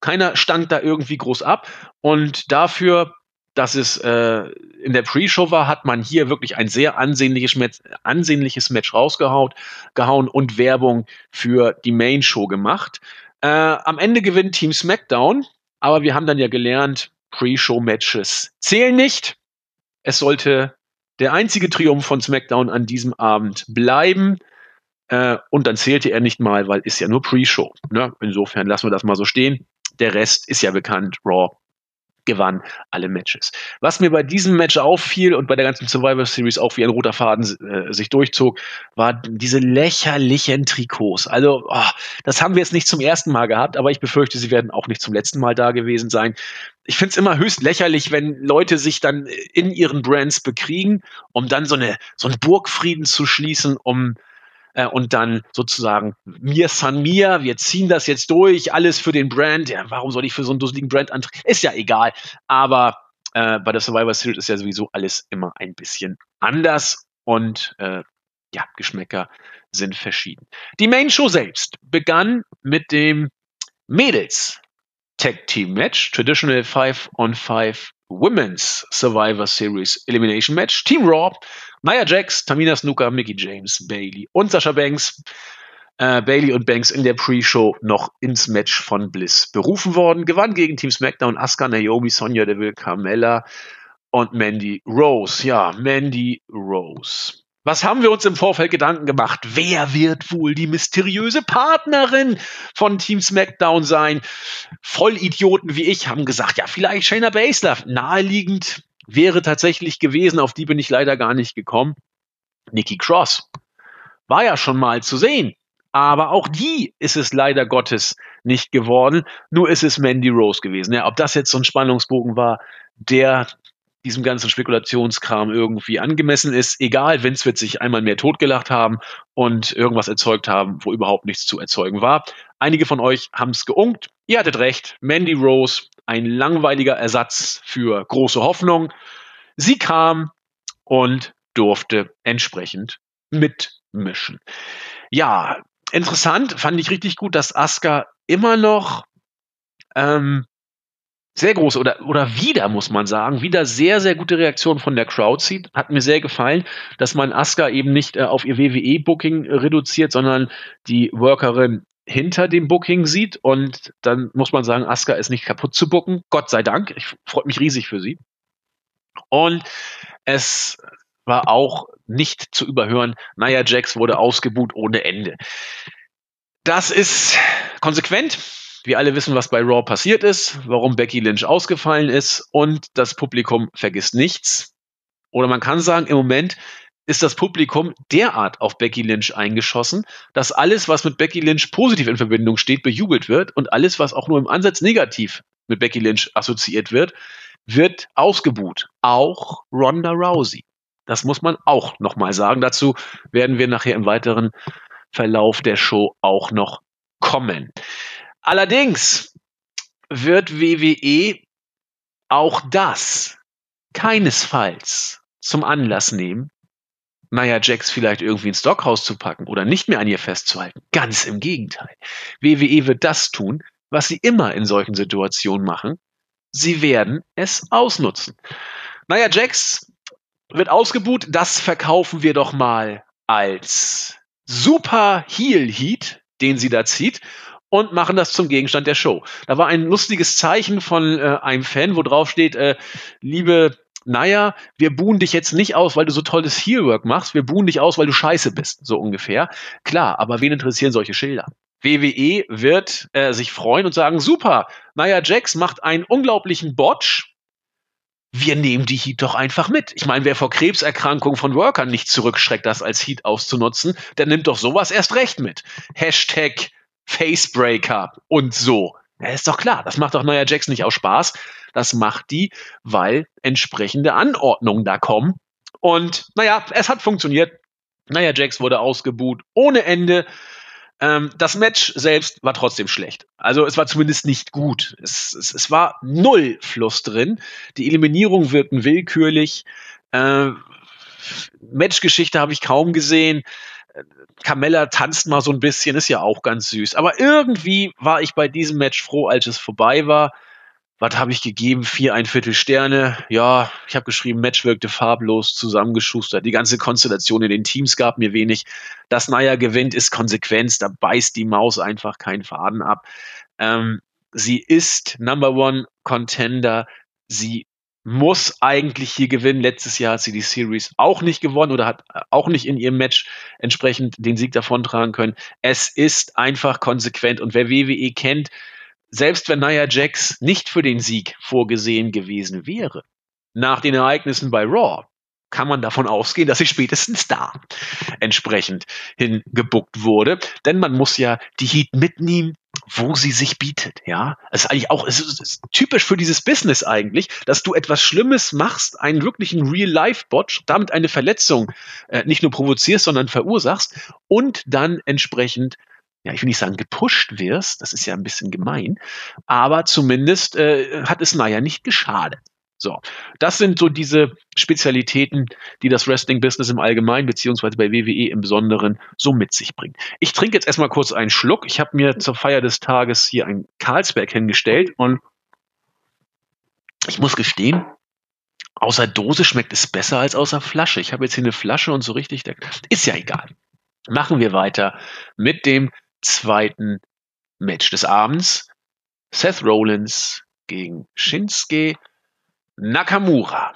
Keiner stank da irgendwie groß ab. Und dafür dass es äh, in der Pre-Show war, hat man hier wirklich ein sehr ansehnliches Match, ansehnliches Match rausgehauen gehauen und Werbung für die Main-Show gemacht. Äh, am Ende gewinnt Team SmackDown, aber wir haben dann ja gelernt, Pre-Show-Matches zählen nicht. Es sollte der einzige Triumph von SmackDown an diesem Abend bleiben. Äh, und dann zählte er nicht mal, weil ist ja nur Pre-Show. Ne? Insofern lassen wir das mal so stehen. Der Rest ist ja bekannt. Raw gewann alle Matches. Was mir bei diesem Match auffiel und bei der ganzen Survivor Series auch wie ein roter Faden äh, sich durchzog, war diese lächerlichen Trikots. Also, oh, das haben wir jetzt nicht zum ersten Mal gehabt, aber ich befürchte, sie werden auch nicht zum letzten Mal da gewesen sein. Ich finde es immer höchst lächerlich, wenn Leute sich dann in ihren Brands bekriegen, um dann so eine so einen Burgfrieden zu schließen, um äh, und dann sozusagen mir san mir, wir ziehen das jetzt durch, alles für den Brand. Ja, warum soll ich für so einen dusseligen Brand antreten? Ist ja egal. Aber äh, bei der Survivor Series ist ja sowieso alles immer ein bisschen anders und äh, ja, Geschmäcker sind verschieden. Die Main Show selbst begann mit dem Mädels Tag Team Match, Traditional 5 on 5 Women's Survivor Series Elimination Match. Team Raw, Nia Jax, Tamina Snuka, Mickey James, Bailey und Sasha Banks. Äh, Bailey und Banks in der Pre-Show noch ins Match von Bliss berufen worden. Gewann gegen Team SmackDown Asuka, Naomi, Sonja Deville, Carmella und Mandy Rose. Ja, Mandy Rose. Was haben wir uns im Vorfeld Gedanken gemacht? Wer wird wohl die mysteriöse Partnerin von Team SmackDown sein? Vollidioten wie ich haben gesagt, ja, vielleicht Shayna Baszler. Naheliegend wäre tatsächlich gewesen, auf die bin ich leider gar nicht gekommen. Nikki Cross. War ja schon mal zu sehen. Aber auch die ist es leider Gottes nicht geworden. Nur ist es Mandy Rose gewesen. Ja, ob das jetzt so ein Spannungsbogen war, der diesem ganzen Spekulationskram irgendwie angemessen ist. Egal, Vince wird sich einmal mehr totgelacht haben und irgendwas erzeugt haben, wo überhaupt nichts zu erzeugen war. Einige von euch haben es geunkt. Ihr hattet recht. Mandy Rose, ein langweiliger Ersatz für große Hoffnung. Sie kam und durfte entsprechend mitmischen. Ja, interessant, fand ich richtig gut, dass Asuka immer noch ähm, sehr große oder, oder wieder, muss man sagen, wieder sehr, sehr gute Reaktion von der Crowd sieht. Hat mir sehr gefallen, dass man Asuka eben nicht äh, auf ihr WWE-Booking reduziert, sondern die Workerin hinter dem Booking sieht. Und dann muss man sagen, Asuka ist nicht kaputt zu booken. Gott sei Dank. Ich freue mich riesig für sie. Und es war auch nicht zu überhören. Nia Jax wurde ausgebuht ohne Ende. Das ist konsequent wir alle wissen, was bei Raw passiert ist, warum Becky Lynch ausgefallen ist und das Publikum vergisst nichts. Oder man kann sagen, im Moment ist das Publikum derart auf Becky Lynch eingeschossen, dass alles, was mit Becky Lynch positiv in Verbindung steht, bejubelt wird und alles, was auch nur im Ansatz negativ mit Becky Lynch assoziiert wird, wird ausgebuht. Auch Ronda Rousey. Das muss man auch nochmal sagen. Dazu werden wir nachher im weiteren Verlauf der Show auch noch kommen. Allerdings wird WWE auch das keinesfalls zum Anlass nehmen, Nia Jax vielleicht irgendwie ins Stockhaus zu packen oder nicht mehr an ihr festzuhalten. Ganz im Gegenteil. WWE wird das tun, was sie immer in solchen Situationen machen. Sie werden es ausnutzen. Nia Jax wird ausgebuht. Das verkaufen wir doch mal als Super Heel Heat, den sie da zieht und machen das zum Gegenstand der Show. Da war ein lustiges Zeichen von äh, einem Fan, wo drauf steht, äh, liebe naja, wir buhen dich jetzt nicht aus, weil du so tolles Heelwork machst, wir buhen dich aus, weil du scheiße bist, so ungefähr. Klar, aber wen interessieren solche Schilder? WWE wird äh, sich freuen und sagen, super, Nia Jax macht einen unglaublichen Botch, wir nehmen die Heat doch einfach mit. Ich meine, wer vor Krebserkrankungen von Workern nicht zurückschreckt, das als Heat auszunutzen, der nimmt doch sowas erst recht mit. Hashtag Facebreaker und so. Ja, ist doch klar, das macht doch Neuer Jax nicht aus Spaß. Das macht die, weil entsprechende Anordnungen da kommen. Und naja, es hat funktioniert. Naja, Jax wurde ausgebuht ohne Ende. Ähm, das Match selbst war trotzdem schlecht. Also es war zumindest nicht gut. Es, es, es war null Fluss drin. Die Eliminierungen wirkten willkürlich. Äh, Matchgeschichte habe ich kaum gesehen. Carmella tanzt mal so ein bisschen, ist ja auch ganz süß. Aber irgendwie war ich bei diesem Match froh, als es vorbei war. Was habe ich gegeben? Vier, ein Viertel Sterne. Ja, ich habe geschrieben, Match wirkte farblos, zusammengeschustert. Die ganze Konstellation in den Teams gab mir wenig. Dass Naya gewinnt, ist Konsequenz. Da beißt die Maus einfach keinen Faden ab. Ähm, sie ist Number One Contender. Sie muss eigentlich hier gewinnen. Letztes Jahr hat sie die Series auch nicht gewonnen oder hat auch nicht in ihrem Match entsprechend den Sieg davontragen können. Es ist einfach konsequent und wer WWE kennt, selbst wenn Nia Jax nicht für den Sieg vorgesehen gewesen wäre, nach den Ereignissen bei Raw, kann man davon ausgehen, dass sie spätestens da entsprechend hingebuckt wurde. Denn man muss ja die Heat mitnehmen, wo sie sich bietet, ja. Es ist eigentlich auch, es ist, ist typisch für dieses Business eigentlich, dass du etwas Schlimmes machst, einen wirklichen Real-Life-Botch, damit eine Verletzung äh, nicht nur provozierst, sondern verursachst und dann entsprechend ja, ich will nicht sagen gepusht wirst, das ist ja ein bisschen gemein, aber zumindest äh, hat es Naya nicht geschadet. So, das sind so diese Spezialitäten, die das Wrestling-Business im Allgemeinen beziehungsweise bei WWE im Besonderen so mit sich bringt. Ich trinke jetzt erstmal kurz einen Schluck. Ich habe mir zur Feier des Tages hier ein Carlsberg hingestellt und ich muss gestehen, außer Dose schmeckt es besser als außer Flasche. Ich habe jetzt hier eine Flasche und so richtig, ist ja egal. Machen wir weiter mit dem zweiten Match des Abends. Seth Rollins gegen Shinsuke Nakamura.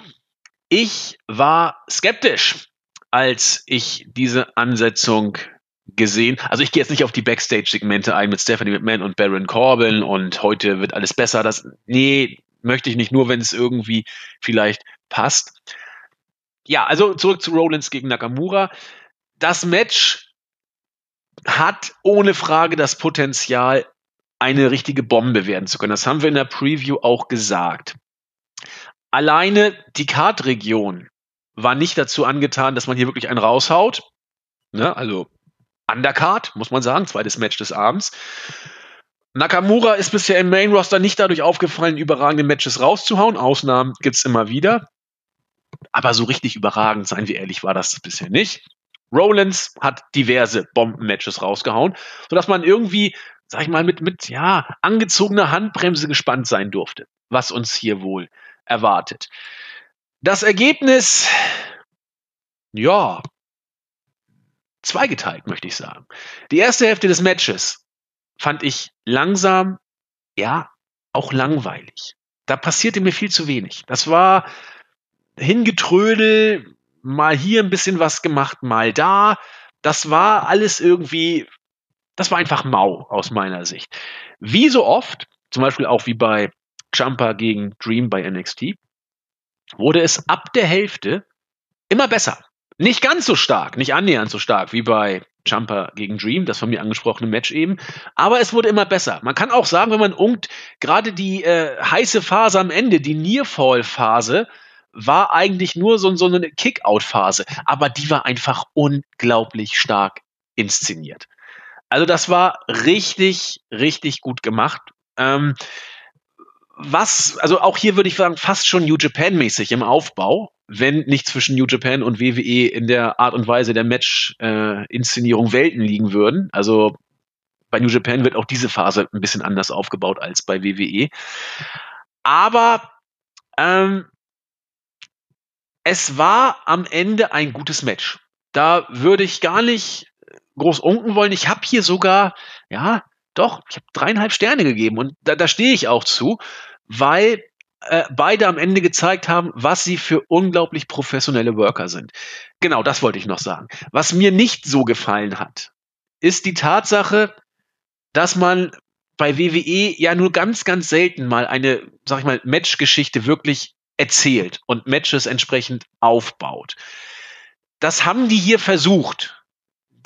Ich war skeptisch, als ich diese Ansetzung gesehen. Also ich gehe jetzt nicht auf die Backstage-Segmente ein mit Stephanie McMahon und Baron Corbin und heute wird alles besser. Das, nee, möchte ich nicht, nur wenn es irgendwie vielleicht passt. Ja, also zurück zu Rollins gegen Nakamura. Das Match hat ohne Frage das Potenzial, eine richtige Bombe werden zu können. Das haben wir in der Preview auch gesagt. Alleine die Kartregion war nicht dazu angetan, dass man hier wirklich einen raushaut. Ne? Also Undercard, muss man sagen, zweites Match des Abends. Nakamura ist bisher im Main Roster nicht dadurch aufgefallen, überragende Matches rauszuhauen. Ausnahmen gibt's immer wieder. Aber so richtig überragend, seien wir ehrlich, war das bisher nicht. Rollins hat diverse Bomben-Matches rausgehauen, sodass man irgendwie, sag ich mal, mit, mit, ja, angezogener Handbremse gespannt sein durfte, was uns hier wohl erwartet. Das Ergebnis, ja, zweigeteilt, möchte ich sagen. Die erste Hälfte des Matches fand ich langsam, ja, auch langweilig. Da passierte mir viel zu wenig. Das war hingetrödel, mal hier ein bisschen was gemacht, mal da. Das war alles irgendwie, das war einfach mau aus meiner Sicht. Wie so oft, zum Beispiel auch wie bei Jumper gegen Dream bei NXT, wurde es ab der Hälfte immer besser. Nicht ganz so stark, nicht annähernd so stark wie bei Jumper gegen Dream, das von mir angesprochene Match eben. Aber es wurde immer besser. Man kann auch sagen, wenn man unkt, gerade die äh, heiße Phase am Ende, die Nearfall-Phase, war eigentlich nur so, so eine Kick-Out-Phase. Aber die war einfach unglaublich stark inszeniert. Also das war richtig, richtig gut gemacht. Ähm, was, also auch hier würde ich sagen, fast schon New Japan-mäßig im Aufbau, wenn nicht zwischen New Japan und WWE in der Art und Weise der Match-Inszenierung äh, Welten liegen würden. Also bei New Japan wird auch diese Phase ein bisschen anders aufgebaut als bei WWE. Aber ähm, es war am Ende ein gutes Match. Da würde ich gar nicht groß unken wollen. Ich habe hier sogar, ja, doch, ich habe dreieinhalb Sterne gegeben und da, da stehe ich auch zu, weil äh, beide am Ende gezeigt haben, was sie für unglaublich professionelle Worker sind. Genau, das wollte ich noch sagen. Was mir nicht so gefallen hat, ist die Tatsache, dass man bei WWE ja nur ganz, ganz selten mal eine, sag ich mal, Matchgeschichte wirklich erzählt und Matches entsprechend aufbaut. Das haben die hier versucht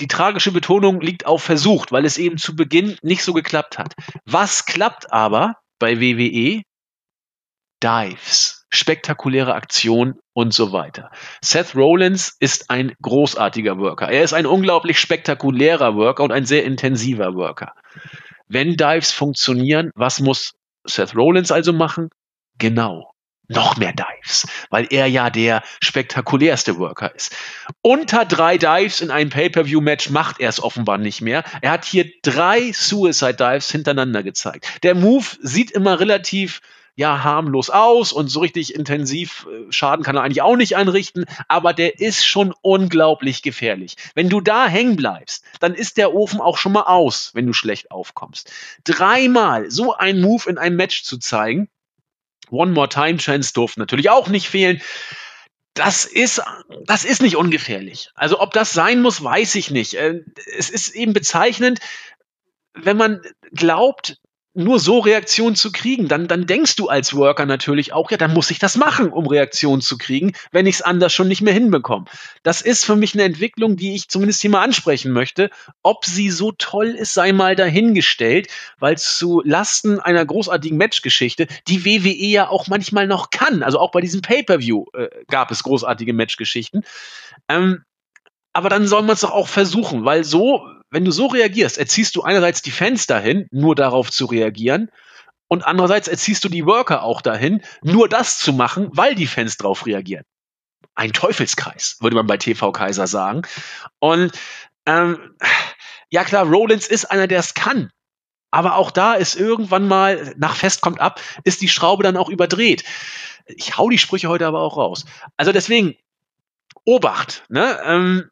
die tragische Betonung liegt auf versucht, weil es eben zu Beginn nicht so geklappt hat. Was klappt aber bei WWE? Dives, spektakuläre Aktion und so weiter. Seth Rollins ist ein großartiger Worker. Er ist ein unglaublich spektakulärer Worker und ein sehr intensiver Worker. Wenn Dives funktionieren, was muss Seth Rollins also machen? Genau, noch mehr Dives, weil er ja der spektakulärste Worker ist. Unter drei Dives in einem Pay-per-view-Match macht er es offenbar nicht mehr. Er hat hier drei Suicide Dives hintereinander gezeigt. Der Move sieht immer relativ ja harmlos aus und so richtig intensiv äh, Schaden kann er eigentlich auch nicht anrichten, aber der ist schon unglaublich gefährlich. Wenn du da hängen bleibst, dann ist der Ofen auch schon mal aus, wenn du schlecht aufkommst. Dreimal so ein Move in einem Match zu zeigen, One More Time Chance durften natürlich auch nicht fehlen. Das ist, das ist nicht ungefährlich. Also ob das sein muss, weiß ich nicht. Äh, es ist eben bezeichnend, wenn man glaubt, nur so Reaktionen zu kriegen, dann, dann denkst du als Worker natürlich auch, ja, dann muss ich das machen, um Reaktionen zu kriegen, wenn ich es anders schon nicht mehr hinbekomme. Das ist für mich eine Entwicklung, die ich zumindest hier mal ansprechen möchte. Ob sie so toll ist, sei mal dahingestellt, weil zu Lasten einer großartigen Matchgeschichte, die WWE ja auch manchmal noch kann. Also auch bei diesem Pay-Per-View äh, gab es großartige Matchgeschichten. Ähm, aber dann soll man es doch auch versuchen, weil so, wenn du so reagierst, erziehst du einerseits die Fans dahin, nur darauf zu reagieren, und andererseits erziehst du die Worker auch dahin, nur das zu machen, weil die Fans darauf reagieren. Ein Teufelskreis, würde man bei TV Kaiser sagen. Und ähm, ja klar, Rollins ist einer, der es kann. Aber auch da ist irgendwann mal, nach Fest kommt ab, ist die Schraube dann auch überdreht ich hau die Sprüche heute aber auch raus. Also deswegen, Obacht, ne? Ähm,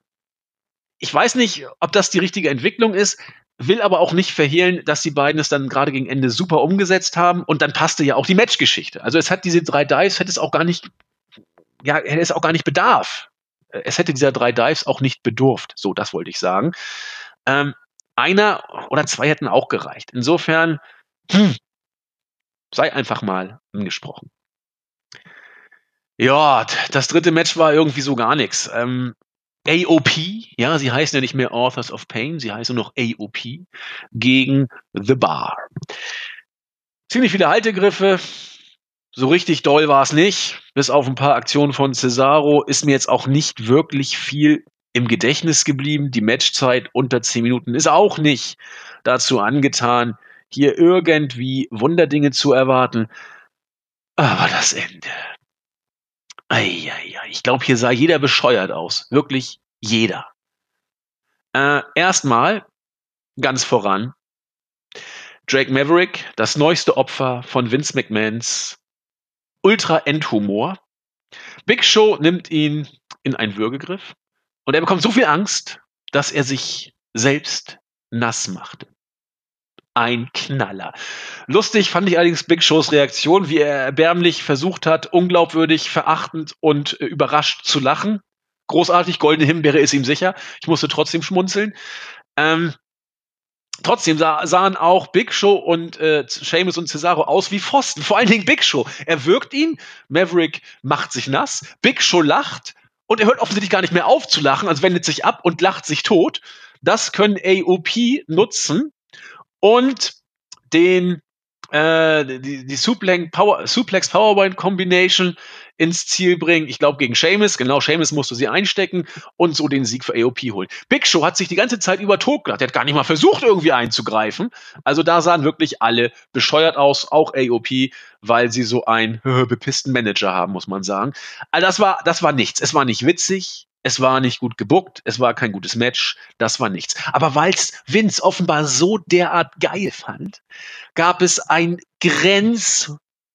ich weiß nicht, ob das die richtige Entwicklung ist, will aber auch nicht verhehlen, dass die beiden es dann gerade gegen Ende super umgesetzt haben und dann passte ja auch die Matchgeschichte. Also es hat diese drei Dives, hätte es auch gar nicht, ja, hätte es auch gar nicht bedarf. Es hätte dieser drei Dives auch nicht bedurft. So, das wollte ich sagen. Ähm, einer oder zwei hätten auch gereicht. Insofern, hm, sei einfach mal angesprochen. Ja, das dritte Match war irgendwie so gar nichts. Ähm, AOP, ja, sie heißen ja nicht mehr Authors of Pain, sie heißen noch AOP gegen The Bar. Ziemlich viele Haltegriffe, so richtig doll war es nicht. Bis auf ein paar Aktionen von Cesaro ist mir jetzt auch nicht wirklich viel im Gedächtnis geblieben. Die Matchzeit unter 10 Minuten ist auch nicht dazu angetan, hier irgendwie Wunderdinge zu erwarten. Aber das Ende. Eieiei, ich glaube, hier sah jeder bescheuert aus. Wirklich jeder. Äh, erstmal, ganz voran, Drake Maverick, das neueste Opfer von Vince McMahons Ultra-Endhumor. Big Show nimmt ihn in einen Würgegriff und er bekommt so viel Angst, dass er sich selbst nass machte ein Knaller. Lustig fand ich allerdings Big Shows Reaktion, wie er erbärmlich versucht hat, unglaubwürdig, verachtend und äh, überrascht zu lachen. Großartig, goldene Himbeere ist ihm sicher. Ich musste trotzdem schmunzeln. Ähm, trotzdem sah, sahen auch Big Show und äh, Seamus und Cesaro aus wie Pfosten. Vor allen Dingen Big Show. Er wirkt ihn, Maverick macht sich nass, Big Show lacht und er hört offensichtlich gar nicht mehr auf zu lachen, also wendet sich ab und lacht sich tot. Das können AOP nutzen, und den äh, die, die Suplex, Power, Suplex Powerpoint Combination ins Ziel bringen. Ich glaube gegen Seamus, genau, Seamus musste sie einstecken und so den Sieg für AOP holen. Big Show hat sich die ganze Zeit über tot. Der hat gar nicht mal versucht, irgendwie einzugreifen. Also da sahen wirklich alle bescheuert aus, auch AOP, weil sie so einen [laughs] bepissten Manager haben, muss man sagen. Also das war, das war nichts. Es war nicht witzig. Es war nicht gut gebuckt, es war kein gutes Match, das war nichts. Aber weil es Vince offenbar so derart geil fand, gab es ein Grenz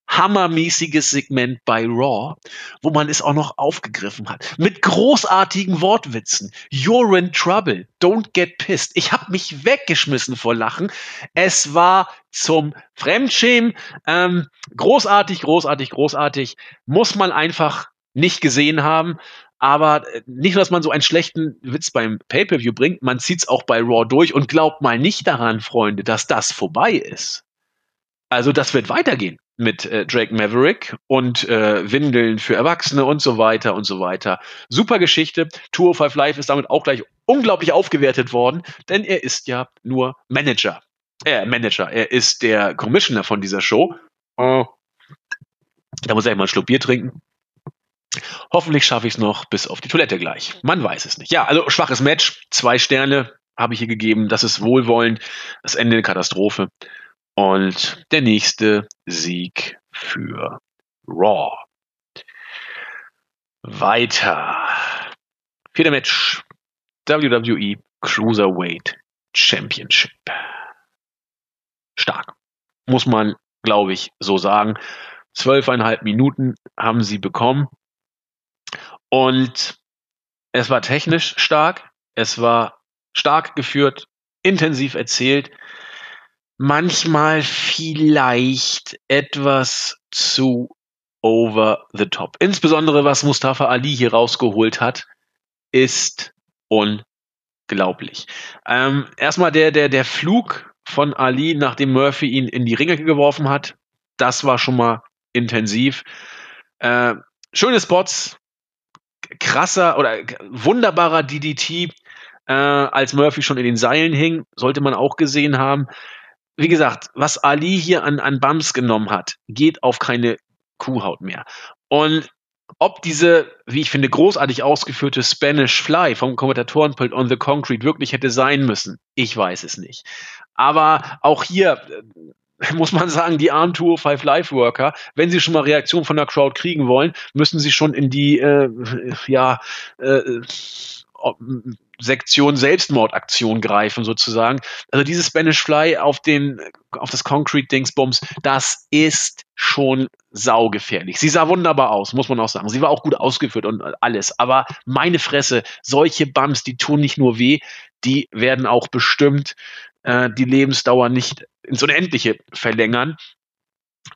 hammermäßiges Segment bei Raw, wo man es auch noch aufgegriffen hat. Mit großartigen Wortwitzen. You're in trouble. Don't get pissed. Ich habe mich weggeschmissen vor Lachen. Es war zum Fremdschämen. Ähm, großartig, großartig, großartig. Muss man einfach nicht gesehen haben. Aber äh, nicht nur, dass man so einen schlechten Witz beim Pay-Per-View bringt, man zieht's auch bei Raw durch und glaubt mal nicht daran, Freunde, dass das vorbei ist. Also das wird weitergehen mit äh, Drake Maverick und äh, Windeln für Erwachsene und so weiter und so weiter. Super Geschichte. 205 Live ist damit auch gleich unglaublich aufgewertet worden, denn er ist ja nur Manager. Äh, Manager. Er ist der Commissioner von dieser Show. Oh. Da muss er mal einen Schluck Bier trinken. Hoffentlich schaffe ich es noch bis auf die Toilette gleich. Man weiß es nicht. Ja, also schwaches Match. Zwei Sterne habe ich hier gegeben. Das ist wohlwollend. Das Ende eine Katastrophe. Und der nächste Sieg für Raw. Weiter. Vierter Match. WWE Cruiserweight Championship. Stark. Muss man, glaube ich, so sagen. Zwölfeinhalb Minuten haben sie bekommen. Und es war technisch stark, es war stark geführt, intensiv erzählt, manchmal vielleicht etwas zu over the top. Insbesondere was Mustafa Ali hier rausgeholt hat, ist unglaublich. Ähm, erstmal der, der, der Flug von Ali, nachdem Murphy ihn in die Ringe geworfen hat, das war schon mal intensiv. Äh, schöne Spots, krasser oder wunderbarer DDT, äh, als Murphy schon in den Seilen hing, sollte man auch gesehen haben. Wie gesagt, was Ali hier an, an Bums genommen hat, geht auf keine Kuhhaut mehr. Und ob diese, wie ich finde, großartig ausgeführte Spanish Fly vom Kommentatorenpult on the Concrete wirklich hätte sein müssen, ich weiß es nicht. Aber auch hier [laughs] muss man sagen, die armen Tour Five Life Worker, wenn sie schon mal Reaktion von der Crowd kriegen wollen, müssen sie schon in die äh, ja äh, Sektion Selbstmordaktion greifen sozusagen. Also dieses Spanish Fly auf den auf das Concrete Dingsbums, das ist schon saugefährlich. Sie sah wunderbar aus, muss man auch sagen. Sie war auch gut ausgeführt und alles. Aber meine Fresse, solche Bums, die tun nicht nur weh, die werden auch bestimmt äh, die Lebensdauer nicht ins Unendliche verlängern.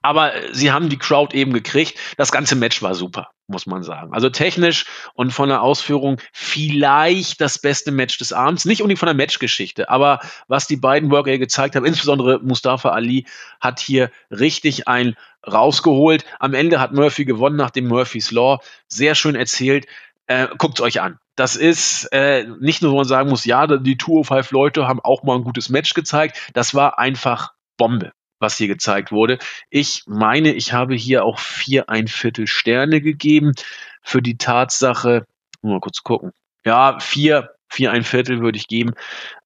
Aber sie haben die Crowd eben gekriegt. Das ganze Match war super, muss man sagen. Also technisch und von der Ausführung vielleicht das beste Match des Abends. Nicht unbedingt von der Matchgeschichte, aber was die beiden Worker gezeigt haben, insbesondere Mustafa Ali, hat hier richtig ein rausgeholt. Am Ende hat Murphy gewonnen nach dem Murphy's Law. Sehr schön erzählt. Äh, Guckt euch an. Das ist äh, nicht nur, wo man sagen muss, ja, die Tour of Five Leute haben auch mal ein gutes Match gezeigt. Das war einfach Bombe was hier gezeigt wurde. Ich meine, ich habe hier auch vier ein Viertel Sterne gegeben für die Tatsache, mal kurz gucken. Ja, vier, vier ein Viertel würde ich geben.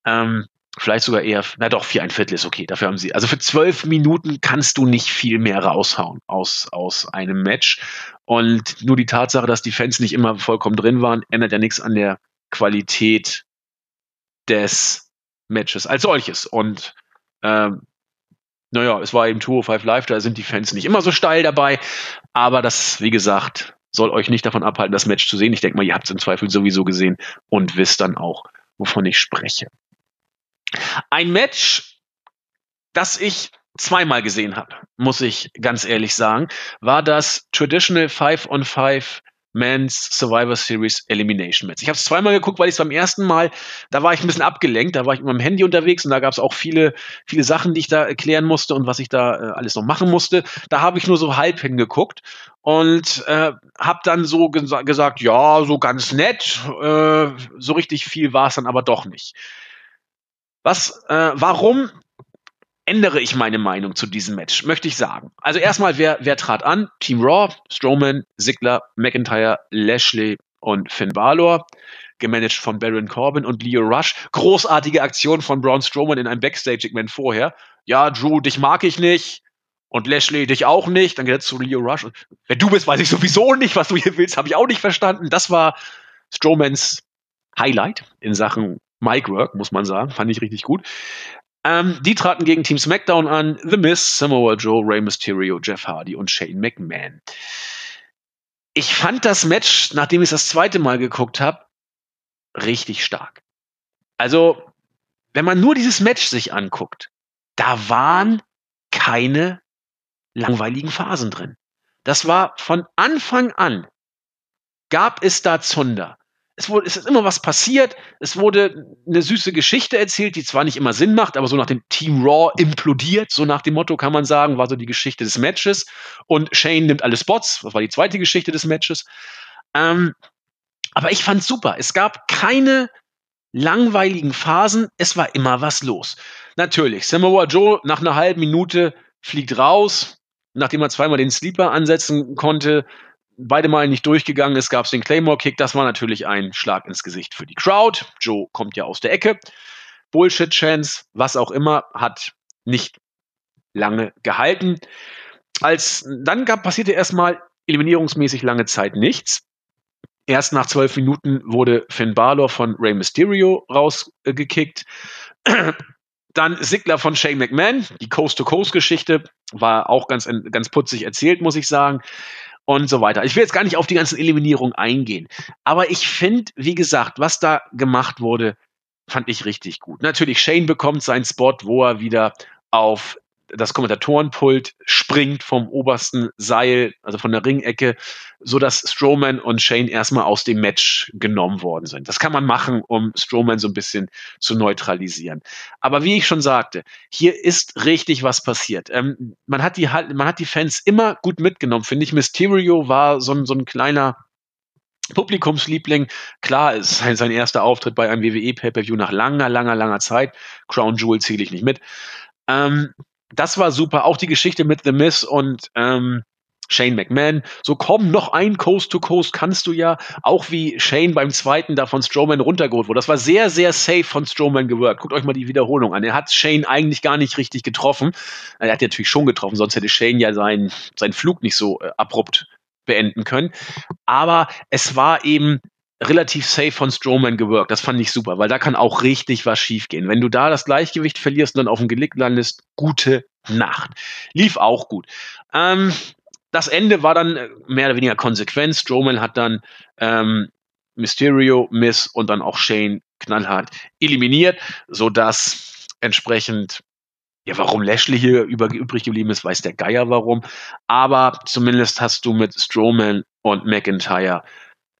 Ähm, vielleicht sogar eher, na doch, vier ein Viertel ist okay. Dafür haben sie, also für zwölf Minuten kannst du nicht viel mehr raushauen aus, aus einem Match. Und nur die Tatsache, dass die Fans nicht immer vollkommen drin waren, ändert ja nichts an der Qualität des Matches als solches. Und ähm, naja, es war eben 205 Live, da sind die Fans nicht immer so steil dabei, aber das, wie gesagt, soll euch nicht davon abhalten, das Match zu sehen. Ich denke mal, ihr habt es im Zweifel sowieso gesehen und wisst dann auch, wovon ich spreche. Ein Match, das ich zweimal gesehen habe, muss ich ganz ehrlich sagen, war das Traditional 5 on 5 Men's Survivor Series Elimination Match. Ich habe es zweimal geguckt, weil ich es beim ersten Mal, da war ich ein bisschen abgelenkt, da war ich mit meinem Handy unterwegs und da gab es auch viele, viele Sachen, die ich da erklären musste und was ich da äh, alles noch machen musste. Da habe ich nur so halb hingeguckt und äh, habe dann so gesa gesagt, ja, so ganz nett, äh, so richtig viel war es dann aber doch nicht. Was, äh, warum ändere ich meine Meinung zu diesem Match, möchte ich sagen. Also erstmal, wer, wer trat an? Team Raw, Strowman, Ziggler, McIntyre, Lashley und Finn Balor, gemanagt von Baron Corbin und Leo Rush. Großartige Aktion von Braun Strowman in einem Backstage-Segment vorher. Ja, Drew, dich mag ich nicht. Und Lashley, dich auch nicht. Dann geht er zu Leo Rush. Und wer du bist, weiß ich sowieso nicht. Was du hier willst, habe ich auch nicht verstanden. Das war Strowmans Highlight in Sachen Mic Work, muss man sagen. Fand ich richtig gut. Ähm, die traten gegen Team SmackDown an. The Miz, Samoa Joe, Rey Mysterio, Jeff Hardy und Shane McMahon. Ich fand das Match, nachdem ich es das zweite Mal geguckt habe, richtig stark. Also, wenn man nur dieses Match sich anguckt, da waren keine langweiligen Phasen drin. Das war von Anfang an, gab es da Zunder es, wurde, es ist immer was passiert. Es wurde eine süße Geschichte erzählt, die zwar nicht immer Sinn macht, aber so nach dem Team Raw implodiert, so nach dem Motto kann man sagen, war so die Geschichte des Matches. Und Shane nimmt alle Spots, das war die zweite Geschichte des Matches. Ähm, aber ich fand's super. Es gab keine langweiligen Phasen. Es war immer was los. Natürlich, Samoa Joe nach einer halben Minute fliegt raus, nachdem er zweimal den Sleeper ansetzen konnte, beide Mal nicht durchgegangen ist, gab es den Claymore-Kick. Das war natürlich ein Schlag ins Gesicht für die Crowd. Joe kommt ja aus der Ecke. Bullshit-Chance, was auch immer, hat nicht lange gehalten. Als dann gab, passierte erstmal eliminierungsmäßig lange Zeit nichts. Erst nach zwölf Minuten wurde Finn Balor von Rey Mysterio rausgekickt. [clears throat] Dann Sigler von Shane McMahon. Die Coast-to-Coast-Geschichte war auch ganz, ganz putzig erzählt, muss ich sagen und so weiter. Ich will jetzt gar nicht auf die ganzen Eliminierungen eingehen. Aber ich finde, wie gesagt, was da gemacht wurde, fand ich richtig gut. Natürlich, Shane bekommt seinen Spot, wo er wieder auf das Kommentatorenpult springt vom obersten Seil, also von der Ringecke, so dass Strowman und Shane erstmal aus dem Match genommen worden sind. Das kann man machen, um Strowman so ein bisschen zu neutralisieren. Aber wie ich schon sagte, hier ist richtig was passiert. Ähm, man hat die, man hat die Fans immer gut mitgenommen, finde ich. Mysterio war so ein, so ein kleiner Publikumsliebling. Klar, es ist sein, sein erster Auftritt bei einem WWE Pay-Per-View nach langer, langer, langer Zeit. Crown Jewel zähle ich nicht mit. Ähm, das war super. Auch die Geschichte mit The Miss und ähm, Shane McMahon. So komm, noch ein Coast to Coast kannst du ja. Auch wie Shane beim zweiten da von Strowman runtergeholt wurde. Das war sehr, sehr safe von Strowman gewirkt. Guckt euch mal die Wiederholung an. Er hat Shane eigentlich gar nicht richtig getroffen. Er hat natürlich schon getroffen, sonst hätte Shane ja seinen, seinen Flug nicht so äh, abrupt beenden können. Aber es war eben relativ safe von Strowman gewirkt. Das fand ich super, weil da kann auch richtig was schiefgehen. Wenn du da das Gleichgewicht verlierst und dann auf dem Gelick landest, gute Nacht. Lief auch gut. Ähm, das Ende war dann mehr oder weniger konsequent. Strowman hat dann ähm, Mysterio, Miss und dann auch Shane knallhart eliminiert, sodass entsprechend ja, warum Lashley hier über, übrig geblieben ist, weiß der Geier warum. Aber zumindest hast du mit Strowman und McIntyre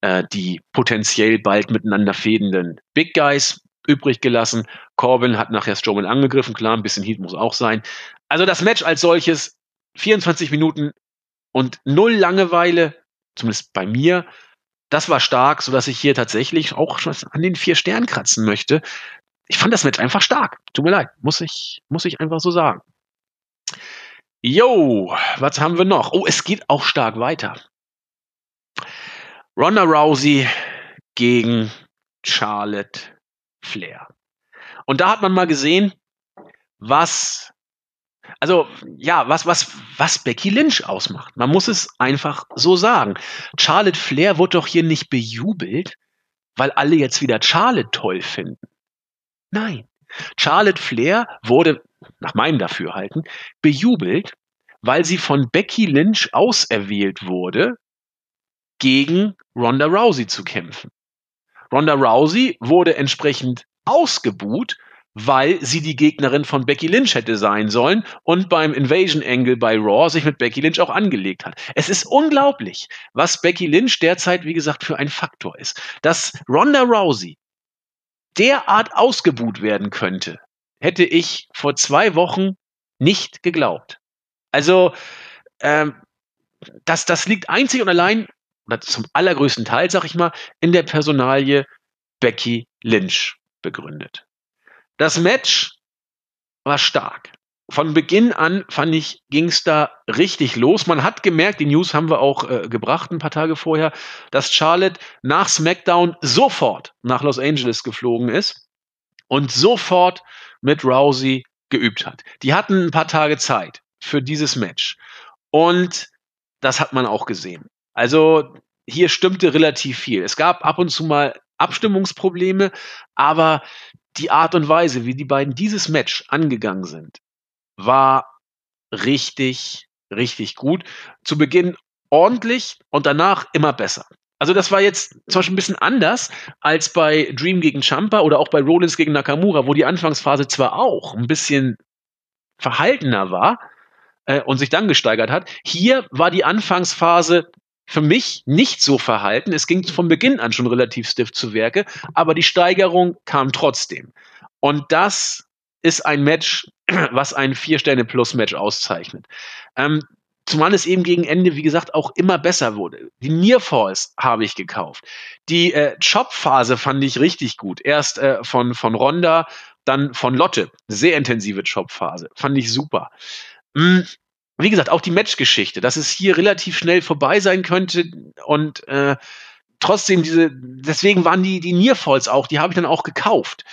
äh, die potenziell bald miteinander fädenden Big Guys übrig gelassen. Corbin hat nachher Strowman angegriffen, klar, ein bisschen Heat muss auch sein. Also das Match als solches, 24 Minuten und null Langeweile, zumindest bei mir. Das war stark, sodass ich hier tatsächlich auch schon an den vier Sternen kratzen möchte. Ich fand das Match einfach stark. Tut mir leid, muss ich, muss ich einfach so sagen. Yo, was haben wir noch? Oh, es geht auch stark weiter. Ronda Rousey gegen Charlotte Flair. Und da hat man mal gesehen, was, also ja, was, was, was Becky Lynch ausmacht. Man muss es einfach so sagen. Charlotte Flair wurde doch hier nicht bejubelt, weil alle jetzt wieder Charlotte toll finden. Nein. Charlotte Flair wurde, nach meinem Dafürhalten, bejubelt, weil sie von Becky Lynch auserwählt wurde, gegen Ronda Rousey zu kämpfen. Ronda Rousey wurde entsprechend ausgebuht, weil sie die Gegnerin von Becky Lynch hätte sein sollen und beim Invasion Angle bei Raw sich mit Becky Lynch auch angelegt hat. Es ist unglaublich, was Becky Lynch derzeit, wie gesagt, für ein Faktor ist. Dass Ronda Rousey derart ausgebuht werden könnte, hätte ich vor zwei Wochen nicht geglaubt. Also, ähm, das, das liegt einzig und allein oder zum allergrößten Teil, sag ich mal, in der Personalie Becky Lynch begründet. Das Match war stark. Von Beginn an fand ich, ging es da richtig los. Man hat gemerkt, die News haben wir auch äh, gebracht ein paar Tage vorher, dass Charlotte nach SmackDown sofort nach Los Angeles geflogen ist und sofort mit Rousey geübt hat. Die hatten ein paar Tage Zeit für dieses Match. Und das hat man auch gesehen. Also hier stimmte relativ viel. Es gab ab und zu mal Abstimmungsprobleme, aber die Art und Weise, wie die beiden dieses Match angegangen sind, war richtig, richtig gut. Zu Beginn ordentlich und danach immer besser. Also das war jetzt zum Beispiel ein bisschen anders als bei Dream gegen Champa oder auch bei Rollins gegen Nakamura, wo die Anfangsphase zwar auch ein bisschen verhaltener war äh, und sich dann gesteigert hat. Hier war die Anfangsphase für mich nicht so verhalten. Es ging von Beginn an schon relativ stiff zu Werke, aber die Steigerung kam trotzdem. Und das ist ein Match, [clears throat] was ein Vier-Sterne-Plus-Match auszeichnet. Ähm, Zumal es eben gegen Ende, wie gesagt, auch immer besser wurde. Die Nearfalls habe ich gekauft. Die äh, Chop-Phase fand ich richtig gut. Erst äh, von, von Ronda, dann von Lotte. Sehr intensive Chop-Phase. Fand ich super. Hm, wie gesagt, auch die Matchgeschichte, dass es hier relativ schnell vorbei sein könnte und äh, trotzdem diese, deswegen waren die, die Nearfalls auch, die habe ich dann auch gekauft.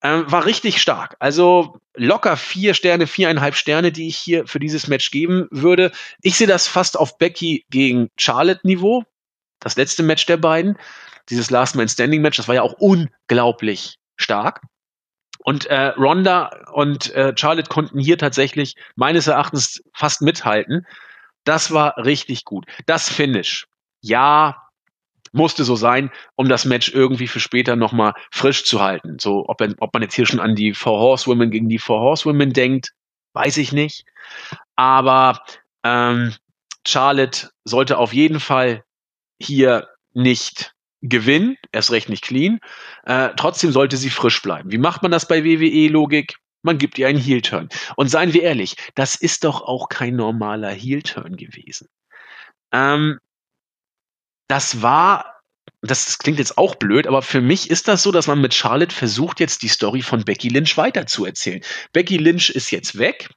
Ähm, war richtig stark. Also locker vier Sterne, viereinhalb Sterne, die ich hier für dieses Match geben würde. Ich sehe das fast auf Becky gegen Charlotte Niveau. Das letzte Match der beiden. Dieses Last Man Standing Match, das war ja auch unglaublich stark. Und äh, Ronda und äh, Charlotte konnten hier tatsächlich meines Erachtens fast mithalten. Das war richtig gut. Das Finish. Ja, musste so sein, um das Match irgendwie für später nochmal frisch zu halten. So, ob, ob man jetzt hier schon an die Four Horsewomen gegen die Four Horsewomen denkt, weiß ich nicht. Aber ähm, Charlotte sollte auf jeden Fall hier nicht gewinnen, erst recht nicht clean. Äh, trotzdem sollte sie frisch bleiben. Wie macht man das bei WWE-Logik? Man gibt ihr einen Heel-Turn. Und seien wir ehrlich, das ist doch auch kein normaler Heel-Turn gewesen. Ähm, das war, das klingt jetzt auch blöd, aber für mich ist das so, dass man mit Charlotte versucht, jetzt die Story von Becky Lynch weiterzuerzählen. Becky Lynch ist jetzt weg.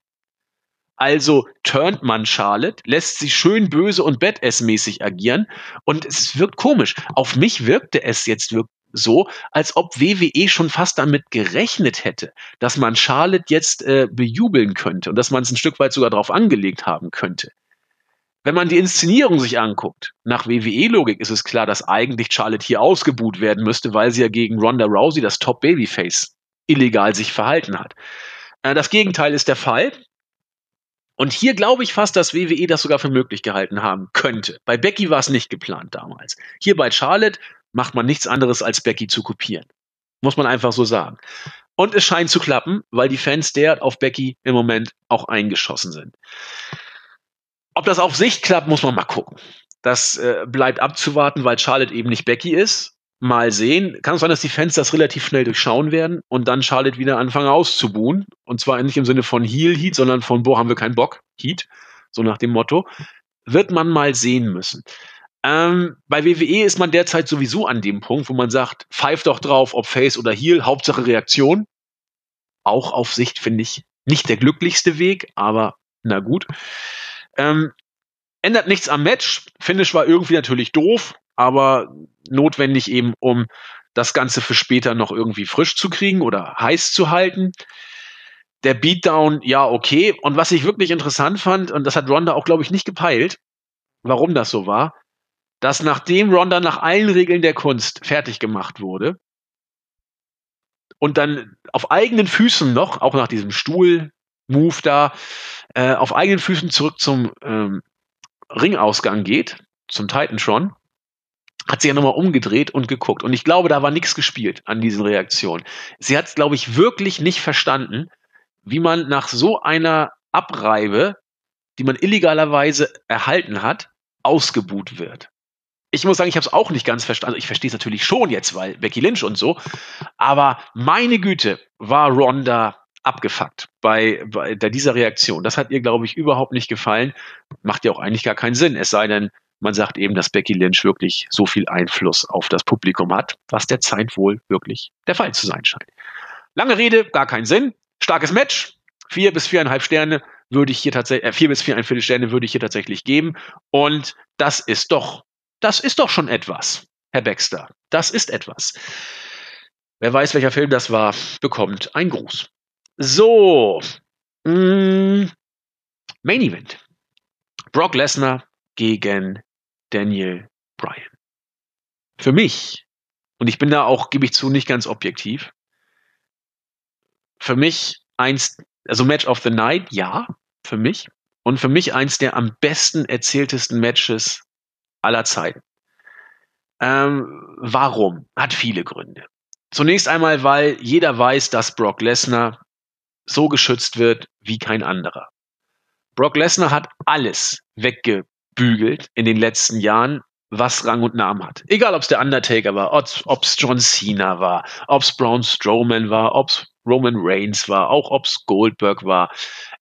Also turnt man Charlotte, lässt sie schön böse und Badass-mäßig agieren und es wirkt komisch. Auf mich wirkte es jetzt so, als ob WWE schon fast damit gerechnet hätte, dass man Charlotte jetzt äh, bejubeln könnte und dass man es ein Stück weit sogar darauf angelegt haben könnte. wenn man die Inszenierung sich anguckt, nach WWE-Logik ist es klar, dass eigentlich Charlotte hier ausgebuht werden müsste, weil sie ja gegen Ronda Rousey, das Top-Babyface, illegal sich verhalten hat. Äh, das Gegenteil ist der Fall. Und hier glaube ich fast, dass WWE das sogar für möglich gehalten haben könnte. Bei Becky war es nicht geplant damals. Hier bei Charlotte macht man nichts anderes, als Becky zu kopieren. Muss man einfach so sagen. Und es scheint zu klappen, weil die Fans der auf Becky im Moment auch eingeschossen sind. Ob das auf Sicht klappt, muss man mal gucken. Das äh, bleibt abzuwarten, weil Charlotte eben nicht Becky ist. Mal sehen. Kann es sein, dass die Fans das relativ schnell durchschauen werden und dann Charlotte wieder anfangen auszubuhen. Und zwar nicht im Sinne von Heel Heat, sondern von, boah, haben wir keinen Bock, Heat. So nach dem Motto. Wird man mal sehen müssen. Ähm, bei WWE ist man derzeit sowieso an dem Punkt, wo man sagt, pfeift doch drauf, ob Face oder Heel, Hauptsache Reaktion. Auch auf Sicht finde ich nicht der glücklichste Weg, aber na gut. Ähm, ändert nichts am Match. Finish war irgendwie natürlich doof, aber notwendig eben, um das Ganze für später noch irgendwie frisch zu kriegen oder heiß zu halten. Der Beatdown, ja, okay. Und was ich wirklich interessant fand, und das hat Ronda auch, glaube ich, nicht gepeilt, warum das so war, dass nachdem Ronda nach allen Regeln der Kunst fertig gemacht wurde und dann auf eigenen Füßen noch, auch nach diesem Stuhl-Move da, äh, auf eigenen Füßen zurück zum ähm, Ringausgang geht, zum Titantron, hat sie ja nochmal umgedreht und geguckt. Und ich glaube, da war nichts gespielt an diesen Reaktionen. Sie hat, glaube ich, wirklich nicht verstanden, wie man nach so einer Abreibe, die man illegalerweise erhalten hat, ausgebuht wird ich muss sagen, ich habe es auch nicht ganz verstanden. Also ich verstehe es natürlich schon jetzt, weil Becky Lynch und so. Aber meine Güte, war Ronda abgefuckt bei, bei dieser Reaktion. Das hat ihr, glaube ich, überhaupt nicht gefallen. Macht ja auch eigentlich gar keinen Sinn. Es sei denn, man sagt eben, dass Becky Lynch wirklich so viel Einfluss auf das Publikum hat, was der Zeit wohl wirklich der Fall zu sein scheint. Lange Rede, gar keinen Sinn. Starkes Match. Vier bis viereinhalb Sterne würde ich hier tatsächlich, äh, vier bis viereinviertel Sterne würde ich hier tatsächlich geben. Und das ist doch das ist doch schon etwas, Herr Baxter. Das ist etwas. Wer weiß, welcher Film das war, bekommt einen Gruß. So. Mh, mm, Main Event. Brock Lesnar gegen Daniel Bryan. Für mich, und ich bin da auch, gebe ich zu, nicht ganz objektiv, für mich eins, also Match of the Night, ja, für mich. Und für mich eins der am besten erzähltesten Matches aller Zeiten. Ähm, warum? Hat viele Gründe. Zunächst einmal, weil jeder weiß, dass Brock Lesnar so geschützt wird wie kein anderer. Brock Lesnar hat alles weggebügelt in den letzten Jahren, was Rang und Namen hat. Egal, ob es der Undertaker war, ob es John Cena war, ob es Braun Strowman war, ob es Roman Reigns war, auch ob es Goldberg war.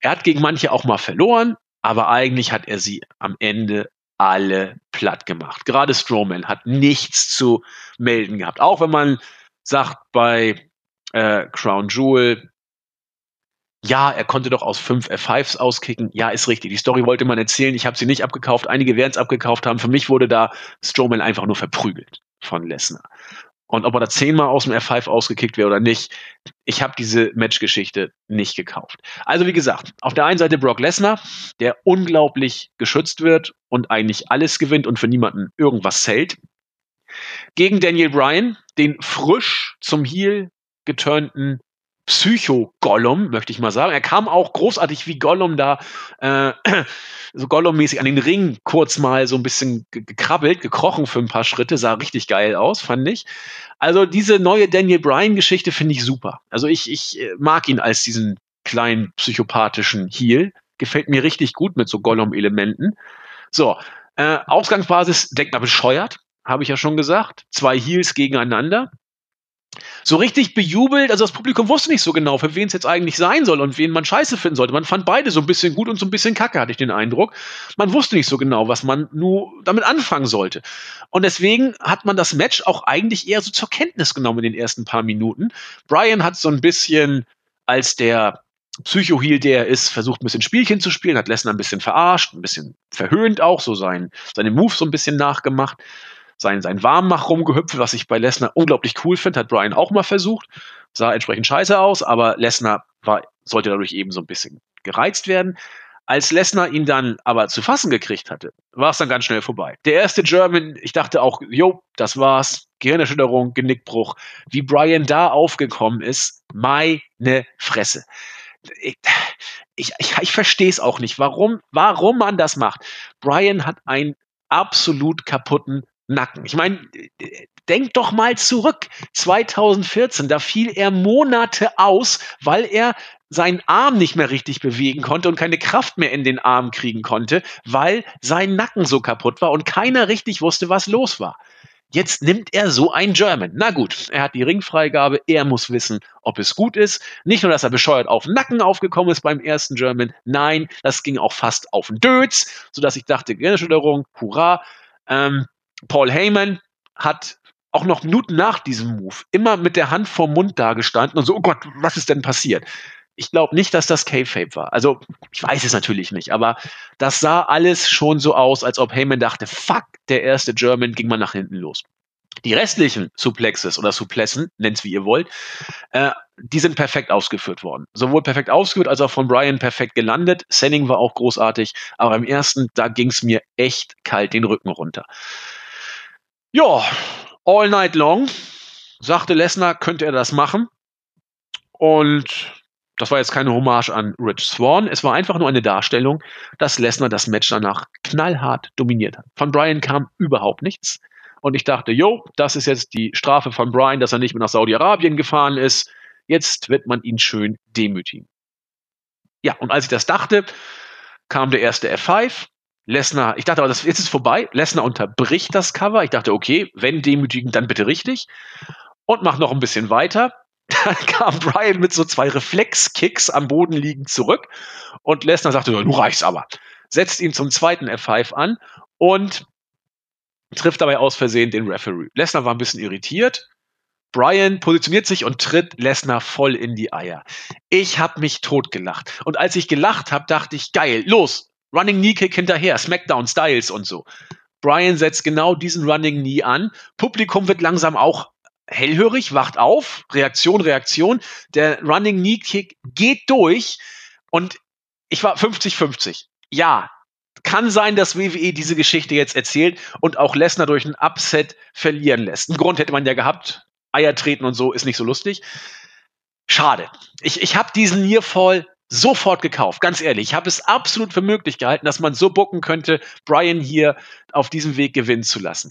Er hat gegen manche auch mal verloren, aber eigentlich hat er sie am Ende alle platt gemacht. Gerade Strowman hat nichts zu melden gehabt. Auch wenn man sagt bei äh, Crown Jewel, ja, er konnte doch aus fünf F5s auskicken. Ja, ist richtig. Die Story wollte man erzählen. Ich habe sie nicht abgekauft. Einige werden es abgekauft haben. Für mich wurde da Strowman einfach nur verprügelt von Lesnar. Und ob er da zehnmal aus dem F5 ausgekickt wäre oder nicht, ich habe diese Matchgeschichte nicht gekauft. Also wie gesagt, auf der einen Seite Brock Lesnar, der unglaublich geschützt wird und eigentlich alles gewinnt und für niemanden irgendwas zählt. Gegen Daniel Bryan, den frisch zum Heel geturnten Psycho-Gollum, möchte ich mal sagen. Er kam auch großartig wie Gollum da, äh, [clears throat] so Gollum-mäßig an den Ring kurz mal so ein bisschen gekrabbelt, gekrochen für ein paar Schritte, sah richtig geil aus, fand ich. Also diese neue Daniel Bryan-Geschichte finde ich super. Also ich, ich äh, mag ihn als diesen kleinen psychopathischen Heel. Gefällt mir richtig gut mit so Gollum-Elementen. So, äh, Ausgangsbasis, denkt mal bescheuert, habe ich ja schon gesagt. Zwei Heels gegeneinander so richtig bejubelt. Also das Publikum wusste nicht so genau, für wen es jetzt eigentlich sein soll und wen man scheiße finden sollte. Man fand beide so ein bisschen gut und so ein bisschen kacke, hatte ich den Eindruck. Man wusste nicht so genau, was man nur damit anfangen sollte. Und deswegen hat man das Match auch eigentlich eher so zur Kenntnis genommen in den ersten paar Minuten. Brian hat so ein bisschen als der Psycho-Heal, der ist, versucht ein bisschen Spielchen zu spielen, hat Lesnar ein bisschen verarscht, ein bisschen verhöhnt auch, so sein, seine Moves so ein bisschen nachgemacht sein, sein Warmmach rumgehüpft, was ich bei Lesnar unglaublich cool finde, hat Brian auch mal versucht. Sah entsprechend scheiße aus, aber Lesnar war, sollte dadurch eben so ein bisschen gereizt werden. Als Lesnar ihn dann aber zu fassen gekriegt hatte, war es dann ganz schnell vorbei. Der erste German, ich dachte auch, jo, das war's. Gehirnerschütterung, Genickbruch. Wie Brian da aufgekommen ist, meine Fresse. Ich, ich, ich, ich verstehe es auch nicht, warum, warum man das macht. Brian hat einen absolut kaputten Nacken. Ich meine, denk doch mal zurück. 2014, da fiel er Monate aus, weil er seinen Arm nicht mehr richtig bewegen konnte und keine Kraft mehr in den Arm kriegen konnte, weil sein Nacken so kaputt war und keiner richtig wusste, was los war. Jetzt nimmt er so ein German. Na gut, er hat die Ringfreigabe, er muss wissen, ob es gut ist. Nicht nur, dass er bescheuert auf den Nacken aufgekommen ist beim ersten German, nein, das ging auch fast auf den Dötz, sodass ich dachte, Gehirnerschütterung, hurra. Ähm, Paul Heyman hat auch noch Minuten nach diesem Move immer mit der Hand vorm Mund dagestanden und so, oh Gott, was ist denn passiert? Ich glaube nicht, dass das K-Fape war. Also, ich weiß es natürlich nicht, aber das sah alles schon so aus, als ob Heyman dachte, fuck, der erste German ging mal nach hinten los. Die restlichen Suplexes oder Suplessen, nennt's wie ihr wollt, äh, die sind perfekt ausgeführt worden. Sowohl perfekt ausgeführt als auch von Brian perfekt gelandet. Senning war auch großartig, aber im ersten, da ging's mir echt kalt den Rücken runter. Ja, all night long, sagte Lesnar, könnte er das machen. Und das war jetzt keine Hommage an Rich Swan. Es war einfach nur eine Darstellung, dass Lesnar das Match danach knallhart dominiert hat. Von Brian kam überhaupt nichts. Und ich dachte, jo, das ist jetzt die Strafe von Brian, dass er nicht mehr nach Saudi-Arabien gefahren ist. Jetzt wird man ihn schön demütigen. Ja, und als ich das dachte, kam der erste F5 Lesnar, ich dachte aber, das, jetzt ist vorbei. Lesnar unterbricht das Cover. Ich dachte, okay, wenn demütigend, dann bitte richtig. Und mach noch ein bisschen weiter. [laughs] Dann kam Brian mit so zwei Reflexkicks am Boden liegend zurück. Und Lesnar sagte, du reichst aber. Setzt ihn zum zweiten F5 an und trifft dabei aus Versehen den Referee. Lesnar war ein bisschen irritiert. Brian positioniert sich und tritt Lesnar voll in die Eier. Ich habe mich totgelacht. Und als ich gelacht habe, dachte ich, geil, los, Running Knee Kick hinterher, Smackdown Styles und so. Brian setzt genau diesen Running Knee an. Publikum wird langsam auch hellhörig, wacht auf, Reaktion, Reaktion. Der Running Knee Kick geht durch und ich war 50-50. Ja, kann sein, dass WWE diese Geschichte jetzt erzählt und auch Lesnar durch einen Upset verlieren lässt. Einen Grund hätte man ja gehabt. Eier treten und so ist nicht so lustig. Schade. Ich, ich habe diesen Nearfall sofort gekauft, ganz ehrlich. Ich habe es absolut für möglich gehalten, dass man so bucken könnte, Brian hier auf diesem Weg gewinnen zu lassen.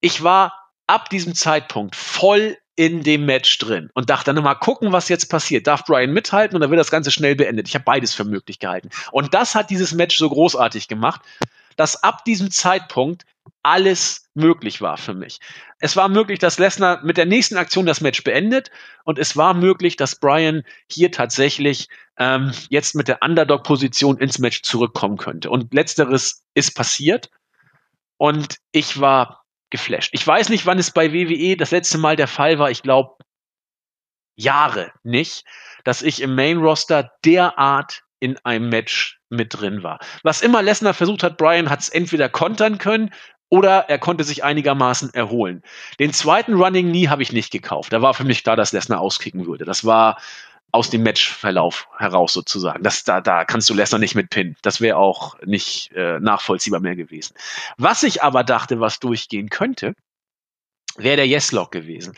Ich war ab diesem Zeitpunkt voll in dem Match drin und dachte dann mal gucken, was jetzt passiert. Darf Brian mithalten und dann wird das Ganze schnell beendet. Ich habe beides für möglich gehalten. Und das hat dieses Match so großartig gemacht, dass ab diesem Zeitpunkt alles möglich war für mich. Es war möglich, dass Lesnar mit der nächsten Aktion das Match beendet und es war möglich, dass Brian hier tatsächlich ähm, jetzt mit der Underdog-Position ins Match zurückkommen könnte. Und letzteres ist passiert und ich war geflasht. Ich weiß nicht, wann es bei WWE das letzte Mal der Fall war. Ich glaube Jahre nicht, dass ich im Main Roster derart in einem Match mit drin war. Was immer Lesnar versucht hat, Brian hat es entweder kontern können oder er konnte sich einigermaßen erholen. Den zweiten Running Knee habe ich nicht gekauft. Da war für mich klar, dass Lesnar auskicken würde. Das war aus dem Matchverlauf heraus sozusagen. Das, da, da kannst du Lesnar nicht mit pinnen. Das wäre auch nicht äh, nachvollziehbar mehr gewesen. Was ich aber dachte, was durchgehen könnte, wäre der Yes-Lock gewesen.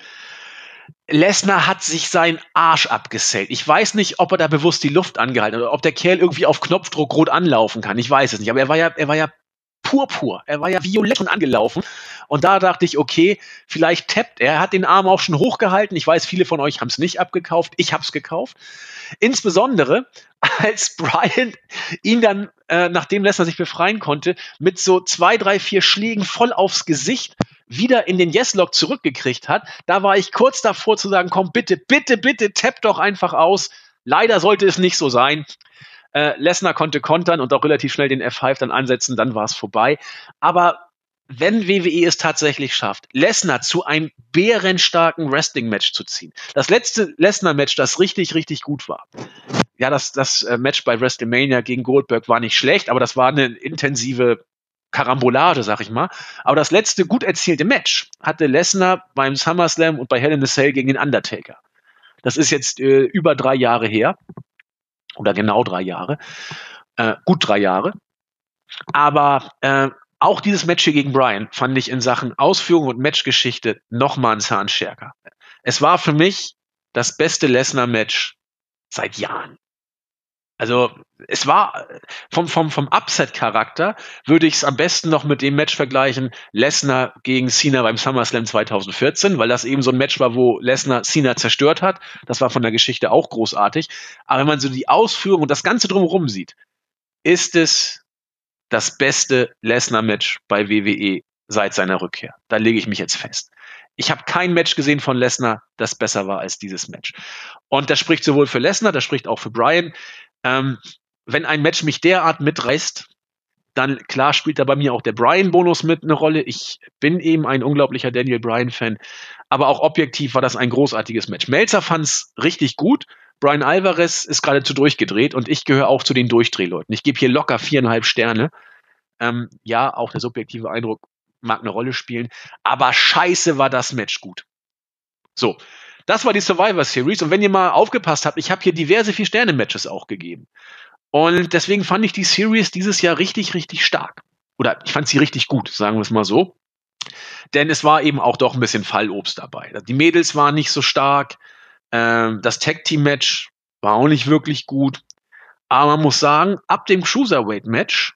Lesnar hat sich seinen Arsch abgesellt. Ich weiß nicht, ob er da bewusst die Luft angehalten hat oder ob der Kerl irgendwie auf Knopfdruck rot anlaufen kann. Ich weiß es nicht. Aber er war ja, er war ja purpur. Er war ja violett und angelaufen. Und da dachte ich, okay, vielleicht tappt er. Er hat den Arm auch schon hochgehalten. Ich weiß, viele von euch haben es nicht abgekauft. Ich habe es gekauft. Insbesondere, [laughs] als Brian ihn dann, äh, nachdem Lesnar sich befreien konnte, mit so zwei, drei, vier Schlägen voll aufs Gesicht wieder in den Yes-Lock zurückgekriegt hat. Da war ich kurz davor zu sagen, komm, bitte, bitte, bitte, tapp doch einfach aus. Leider sollte es nicht so sein. Äh, Lesnar konnte kontern und auch relativ schnell den F5 dann ansetzen, dann war es vorbei. Aber wenn WWE es tatsächlich schafft, Lesnar zu einem bärenstarken Wrestling-Match zu ziehen. Das letzte Lesnar-Match, das richtig, richtig gut war. Ja, das, das äh, Match bei WrestleMania gegen Goldberg war nicht schlecht, aber das war eine intensive Karambolage, sag ich mal. Aber das letzte gut erzielte Match hatte Lesnar beim SummerSlam und bei Hell in a Cell gegen den Undertaker. Das ist jetzt äh, über drei Jahre her oder genau drei Jahre. Äh, gut drei Jahre. Aber äh, auch dieses Match hier gegen Brian fand ich in Sachen Ausführung und Matchgeschichte nochmal einen Zahn stärker. Es war für mich das beste Lesnar-Match seit Jahren. Also es war vom, vom, vom Upset-Charakter würde ich es am besten noch mit dem Match vergleichen, Lesnar gegen Cena beim SummerSlam 2014, weil das eben so ein Match war, wo Lesnar Cena zerstört hat. Das war von der Geschichte auch großartig. Aber wenn man so die Ausführung und das Ganze drumherum sieht, ist es das beste Lesnar-Match bei WWE seit seiner Rückkehr. Da lege ich mich jetzt fest. Ich habe kein Match gesehen von Lesnar, das besser war als dieses Match. Und das spricht sowohl für Lesnar, das spricht auch für Brian. Ähm, wenn ein Match mich derart mitreißt, dann klar spielt da bei mir auch der Brian-Bonus mit eine Rolle. Ich bin eben ein unglaublicher Daniel Bryan-Fan, aber auch objektiv war das ein großartiges Match. Melzer fand es richtig gut. Brian Alvarez ist geradezu durchgedreht und ich gehöre auch zu den Durchdrehleuten. Ich gebe hier locker viereinhalb Sterne. Ähm, ja, auch der subjektive Eindruck mag eine Rolle spielen, aber scheiße war das Match gut. So, das war die Survivor Series und wenn ihr mal aufgepasst habt, ich habe hier diverse Vier-Sterne-Matches auch gegeben. Und deswegen fand ich die Series dieses Jahr richtig, richtig stark. Oder ich fand sie richtig gut, sagen wir es mal so. Denn es war eben auch doch ein bisschen Fallobst dabei. Die Mädels waren nicht so stark, ähm, das Tag Team Match war auch nicht wirklich gut. Aber man muss sagen, ab dem Cruiserweight Match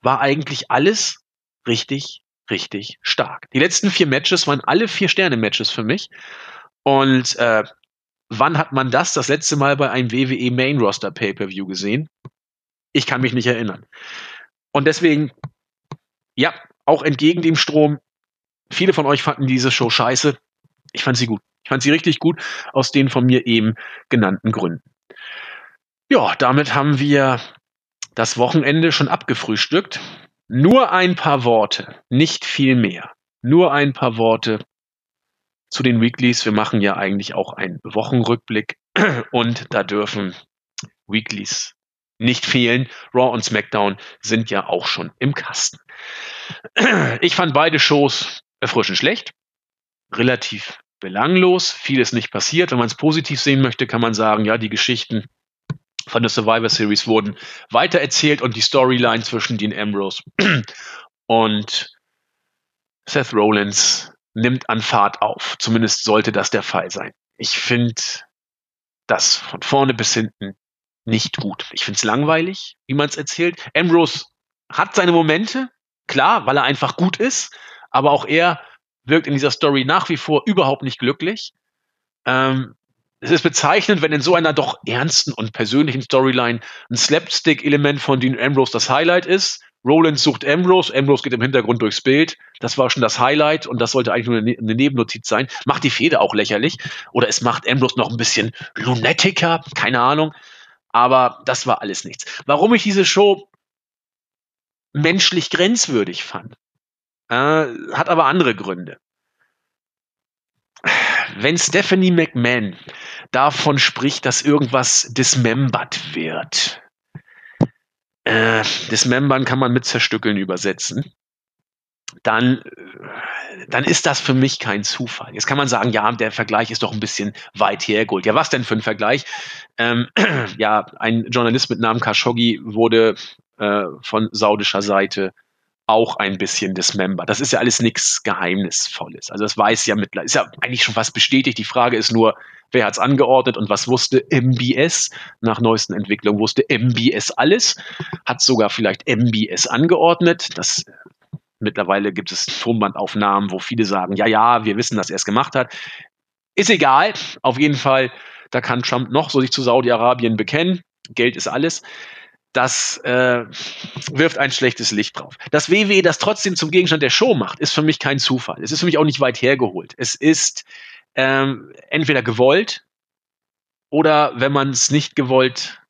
war eigentlich alles richtig, richtig stark. Die letzten vier Matches waren alle vier Sterne Matches für mich. Und äh, wann hat man das das letzte Mal bei einem WWE Main Roster Pay-per-View gesehen? Ich kann mich nicht erinnern. Und deswegen, ja, auch entgegen dem Strom, viele von euch fanden diese Show scheiße. Ich fand sie gut. Ich fand sie richtig gut, aus den von mir eben genannten Gründen. Ja, damit haben wir das Wochenende schon abgefrühstückt. Nur ein paar Worte, nicht viel mehr. Nur ein paar Worte zu den Weeklies. Wir machen ja eigentlich auch einen Wochenrückblick [clears throat] und da dürfen Weeklies nicht fehlen. Raw und SmackDown sind ja auch schon im Kasten. [clears throat] Ich fand beide Shows erfrischend schlecht, relativ belanglos, vieles nicht passiert. Wenn man es positiv sehen möchte, kann man sagen, ja, die Geschichten von der Survivor Series wurden weitererzählt und die Storyline zwischen Dean Ambrose [clears throat] und Seth Rollins nimmt an Fahrt auf. Zumindest sollte das der Fall sein. Ich finde das von vorne bis hinten nicht gut. Ich finde es langweilig, wie man es erzählt. Ambrose hat seine Momente, klar, weil er einfach gut ist, aber auch er wirkt in dieser Story nach wie vor überhaupt nicht glücklich. Ähm, es ist bezeichnend, wenn in so einer doch ernsten und persönlichen Storyline ein Slapstick-Element von Dean Ambrose das Highlight ist. Roland sucht Ambrose, Ambrose geht im Hintergrund durchs Bild. Das war schon das Highlight und das sollte eigentlich nur eine, eine Nebennotiz sein. Macht die Fehde auch lächerlich. Oder es macht Ambrose noch ein bisschen lunatiker, keine Ahnung. Aber das war alles nichts. Warum ich diese Show menschlich grenzwürdig fand, äh, hat aber andere Gründe. Wenn Stephanie McMahon davon spricht, dass irgendwas dismembert wird, äh, dismembern kann man mit zerstückeln übersetzen, dann, dann ist das für mich kein Zufall. Jetzt kann man sagen, ja, der Vergleich ist doch ein bisschen weit hergeholt. Ja, was denn für ein Vergleich? Ähm, [clears throat] ja, ein Journalist mit Namen Khashoggi wurde äh, von saudischer Seite auch ein bisschen Dismember. Das ist ja alles nichts Geheimnisvolles. Also das weiß ja mittlerweile, ist ja eigentlich schon fast bestätigt. Die Frage ist nur, wer hat's angeordnet und was wusste MBS? Nach neuesten Entwicklungen wusste MBS alles, hat sogar vielleicht MBS angeordnet. Das mittlerweile gibt es Tonbandaufnahmen, wo viele sagen, ja, ja, wir wissen, dass er es gemacht hat. Ist egal. Auf jeden Fall, da kann Trump noch so sich zu Saudi-Arabien bekennen. Geld ist alles das äh, wirft ein schlechtes Licht drauf. Dass WWE das trotzdem zum Gegenstand der Show macht, ist für mich kein Zufall. Es ist für mich auch nicht weit hergeholt. Es ist ähm, entweder gewollt oder wenn man es nicht gewollt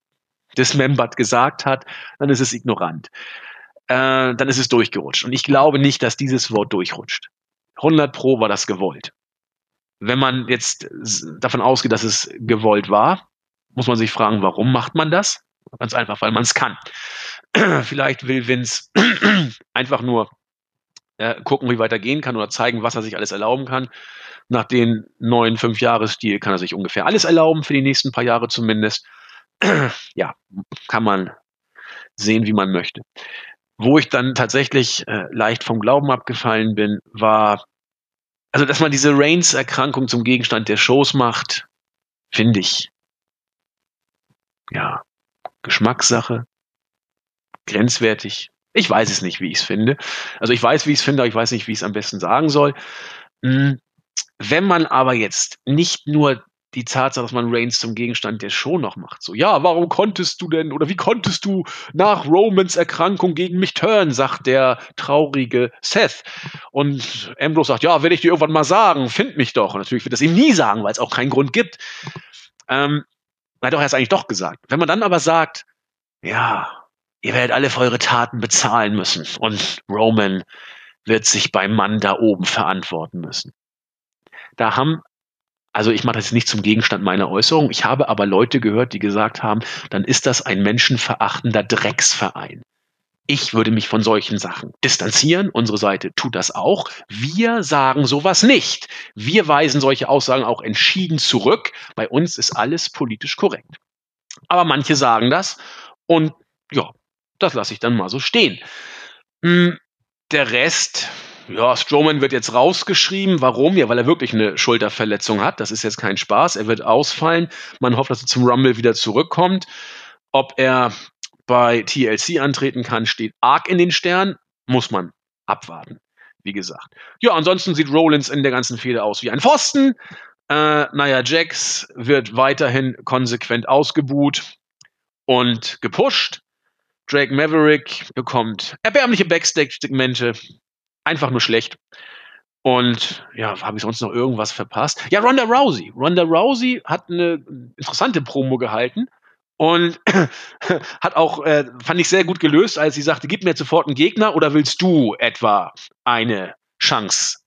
dismembert gesagt hat, dann ist es ignorant. Äh, dann ist es durchgerutscht. Und ich glaube nicht, dass dieses Wort durchrutscht. 100 Pro war das gewollt. Wenn man jetzt davon ausgeht, dass es gewollt war, muss man sich fragen, warum macht man das? Ganz einfach, weil man es kann. [clears throat] Vielleicht will Vince [clears throat] einfach nur äh, gucken, wie weiter gehen kann oder zeigen, was er sich alles erlauben kann. Nach den neuen fünf Jahresstil kann er sich ungefähr alles erlauben, für die nächsten paar Jahre zumindest. [clears throat] ja, kann man sehen, wie man möchte. Wo ich dann tatsächlich äh, leicht vom Glauben abgefallen bin, war, also dass man diese Reigns-Erkrankung zum Gegenstand der Shows macht, finde ich, ja, Geschmackssache, grenzwertig. Ich weiß es nicht, wie ich es finde. Also ich weiß, wie ich es finde, aber ich weiß nicht, wie ich es am besten sagen soll. Hm, wenn man aber jetzt nicht nur die Tatsache, dass man Reigns zum Gegenstand der Show noch macht. So, ja, warum konntest du denn oder wie konntest du nach Romans Erkrankung gegen mich turnen, sagt der traurige Seth. Und Ambrose sagt, ja, werde ich dir irgendwann mal sagen, find mich doch. Und natürlich wird das ihm nie sagen, weil es auch keinen Grund gibt. Ähm, er hat es eigentlich doch gesagt. Wenn man dann aber sagt, ja, ihr werdet alle für eure Taten bezahlen müssen und Roman wird sich beim Mann da oben verantworten müssen. Da haben also ich mache das nicht zum Gegenstand meiner Äußerung. Ich habe aber Leute gehört, die gesagt haben, dann ist das ein menschenverachtender Drecksverein. Ich würde mich von solchen Sachen distanzieren. Unsere Seite tut das auch. Wir sagen sowas nicht. Wir weisen solche Aussagen auch entschieden zurück. Bei uns ist alles politisch korrekt. Aber manche sagen das und ja, das lasse ich dann mal so stehen. Hm, der Rest, ja, Strowman wird jetzt rausgeschrieben. Warum? Ja, weil er wirklich eine Schulterverletzung hat. Das ist jetzt kein Spaß. Er wird ausfallen. Man hofft, dass er zum Rumble wieder zurückkommt. Ob er bei TLC antreten kann, steht arg in den Sternen. Muss man abwarten. Wie gesagt. Ja, ansonsten sieht Rollins in der ganzen Fehde aus wie ein Pfosten. Äh, naja, Jax wird weiterhin konsequent ausgebuht und gepusht. Drake Maverick bekommt erbärmliche Backstage-Segmente einfach nur schlecht. Und ja, habe ich sonst noch irgendwas verpasst? Ja, Ronda Rousey. Ronda Rousey hat eine interessante Promo gehalten und [clears throat] hat auch, äh, fand ich sehr gut gelöst, als sie sagte, gib mir sofort einen Gegner oder willst du etwa eine Chance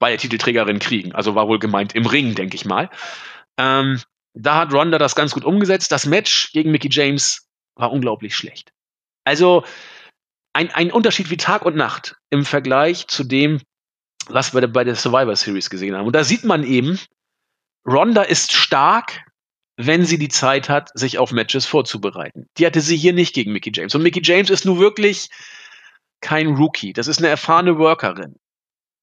bei der Titelträgerin kriegen? Also war wohl gemeint im Ring, denke ich mal. Ähm, da hat Ronda das ganz gut umgesetzt. Das Match gegen Mickey James war unglaublich schlecht. Also ein, ein Unterschied wie Tag und Nacht im Vergleich zu dem, was wir bei der Survivor Series gesehen haben. Und da sieht man eben, Ronda ist stark, wenn sie die Zeit hat, sich auf Matches vorzubereiten. Die hatte sie hier nicht gegen Mickey James. Und Mickey James ist nun wirklich kein Rookie. Das ist eine erfahrene Workerin.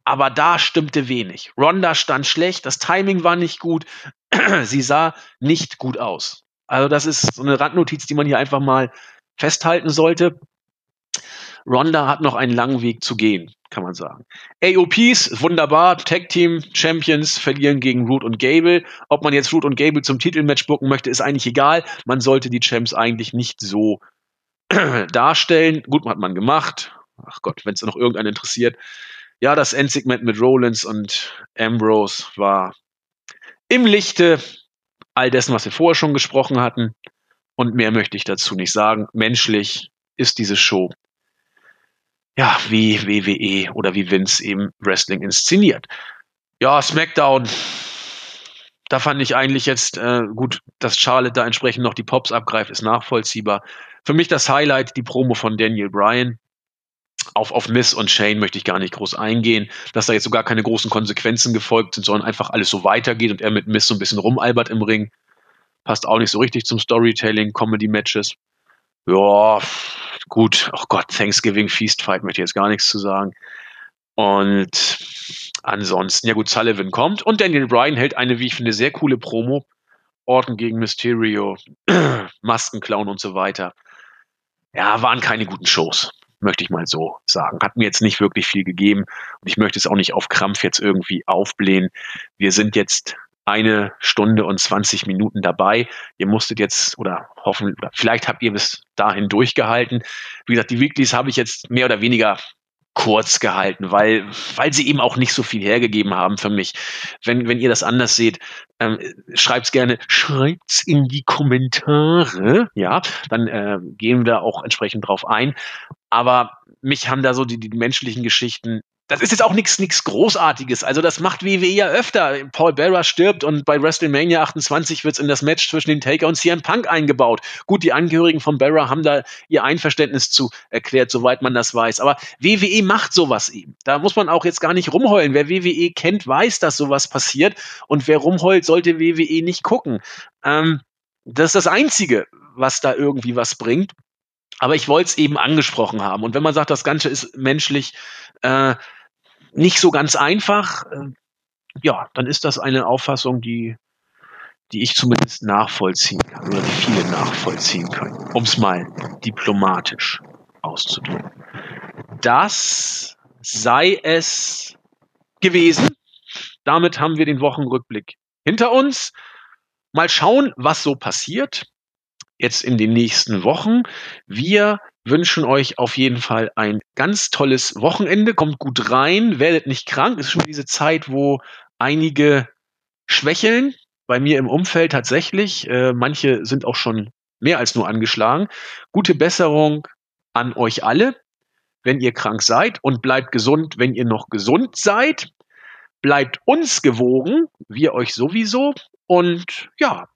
Aber da stimmte wenig. Ronda stand schlecht, das Timing war nicht gut, [clears throat] sie sah nicht gut aus. Also das ist so eine Randnotiz, die man hier einfach mal festhalten sollte. Ronda hat noch einen langen Weg zu gehen, kann man sagen. AOPs, wunderbar. Tag Team Champions verlieren gegen Root und Gable. Ob man jetzt Root und Gable zum Titelmatch bucken möchte, ist eigentlich egal. Man sollte die Champs eigentlich nicht so [clears throat] darstellen. Gut, hat man gemacht. Ach Gott, wenn es noch irgendeinen interessiert. Ja, das Endsegment mit Rollins und Ambrose war im Lichte all dessen, was wir vorher schon gesprochen hatten. Und mehr möchte ich dazu nicht sagen. Menschlich ist diese Show ja, wie WWE oder wie Vince eben Wrestling inszeniert. Ja, SmackDown, da fand ich eigentlich jetzt äh, gut, dass Charlotte da entsprechend noch die Pops abgreift, ist nachvollziehbar. Für mich das Highlight, die Promo von Daniel Bryan. Auf, auf Miss und Shane möchte ich gar nicht groß eingehen, dass da jetzt sogar keine großen Konsequenzen gefolgt sind, sondern einfach alles so weitergeht und er mit Miss so ein bisschen rumalbert im Ring. Passt auch nicht so richtig zum Storytelling, Comedy-Matches. Ja, gut, oh Gott, Thanksgiving Feast Fight möchte ich jetzt gar nichts zu sagen. Und ansonsten, ja gut, Sullivan kommt und Daniel Bryan hält eine, wie ich finde, sehr coole Promo. Orton gegen Mysterio, [clears throat] Maskenclown und so weiter. Ja, waren keine guten Shows, möchte ich mal so sagen. Hat mir jetzt nicht wirklich viel gegeben und ich möchte es auch nicht auf Krampf jetzt irgendwie aufblähen. Wir sind jetzt eine Stunde und 20 Minuten dabei. Ihr musstet jetzt oder hoffen, oder vielleicht habt ihr bis dahin durchgehalten. Wie gesagt, die Weeklies habe ich jetzt mehr oder weniger kurz gehalten, weil, weil sie eben auch nicht so viel hergegeben haben für mich. Wenn, wenn ihr das anders seht, ähm, schreibt's gerne, schreibt's in die Kommentare, ja, dann äh, gehen wir da auch entsprechend drauf ein. Aber mich haben da so die, die menschlichen Geschichten das ist jetzt auch nichts nichts Großartiges. Also das macht WWE ja öfter. Paul Bearer stirbt und bei WrestleMania 28 wird's in das Match zwischen den Taker und CM Punk eingebaut. Gut, die Angehörigen von Bearer haben da ihr Einverständnis zu erklärt, soweit man das weiß. Aber WWE macht sowas eben. Da muss man auch jetzt gar nicht rumheulen. Wer WWE kennt, weiß, dass sowas passiert. Und wer rumheult, sollte WWE nicht gucken. Ähm, das ist das Einzige, was da irgendwie was bringt. Aber ich wollte es eben angesprochen haben. Und wenn man sagt, das Ganze ist menschlich äh, nicht so ganz einfach, äh, ja, dann ist das eine Auffassung, die, die ich zumindest nachvollziehen kann oder die viele nachvollziehen können, um es mal diplomatisch auszudrücken. Das sei es gewesen. Damit haben wir den Wochenrückblick hinter uns. Mal schauen, was so passiert jetzt in den nächsten Wochen. Wir wünschen euch auf jeden Fall ein ganz tolles Wochenende. Kommt gut rein, werdet nicht krank. Es ist schon diese Zeit, wo einige schwächeln. Bei mir im Umfeld tatsächlich. Äh, manche sind auch schon mehr als nur angeschlagen. Gute Besserung an euch alle, wenn ihr krank seid und bleibt gesund, wenn ihr noch gesund seid. Bleibt uns gewogen, wir euch sowieso. Und ja,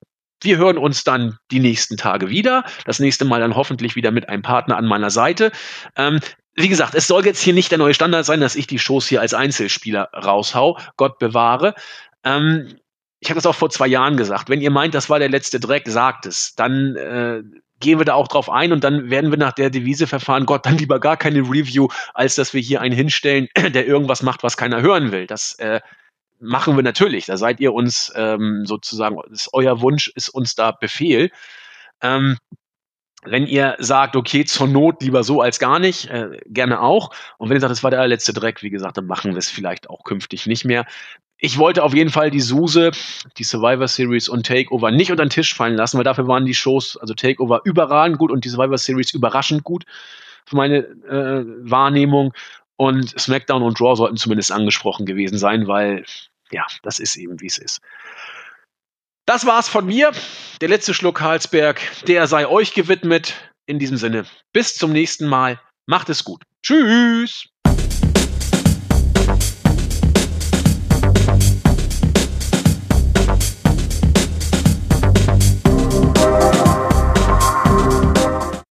wir hören uns dann die nächsten Tage wieder. Das nächste Mal dann hoffentlich wieder mit einem Partner an meiner Seite. Ähm, wie gesagt, es soll jetzt hier nicht der neue Standard sein, dass ich die Shows hier als Einzelspieler raushau. Gott bewahre. Ähm, ich habe das auch vor zwei Jahren gesagt. Wenn ihr meint, das war der letzte Dreck, sagt es. Dann äh, gehen wir da auch drauf ein und dann werden wir nach der Devise verfahren, Gott, dann lieber gar keine Review, als dass wir hier einen hinstellen, [clears throat] der irgendwas macht, was keiner hören will. Das äh, machen wir natürlich. Da seid ihr uns ähm, sozusagen, ist euer Wunsch ist uns da Befehl. Ähm, wenn ihr sagt, okay, zur Not lieber so als gar nicht, äh, gerne auch. Und wenn ihr sagt, das war der letzte Dreck, wie gesagt, dann machen wir es vielleicht auch künftig nicht mehr. Ich wollte auf jeden Fall die Suse, die Survivor Series und Takeover nicht unter den Tisch fallen lassen, weil dafür waren die Shows, also Takeover überragend gut und die Survivor Series überraschend gut für meine äh, Wahrnehmung. Und SmackDown und Raw sollten zumindest angesprochen gewesen sein, weil ja, das ist eben, wie es ist. Das war's von mir. Der letzte Schluck Karlsberg, der sei euch gewidmet. In diesem Sinne, bis zum nächsten Mal. Macht es gut. Tschüss.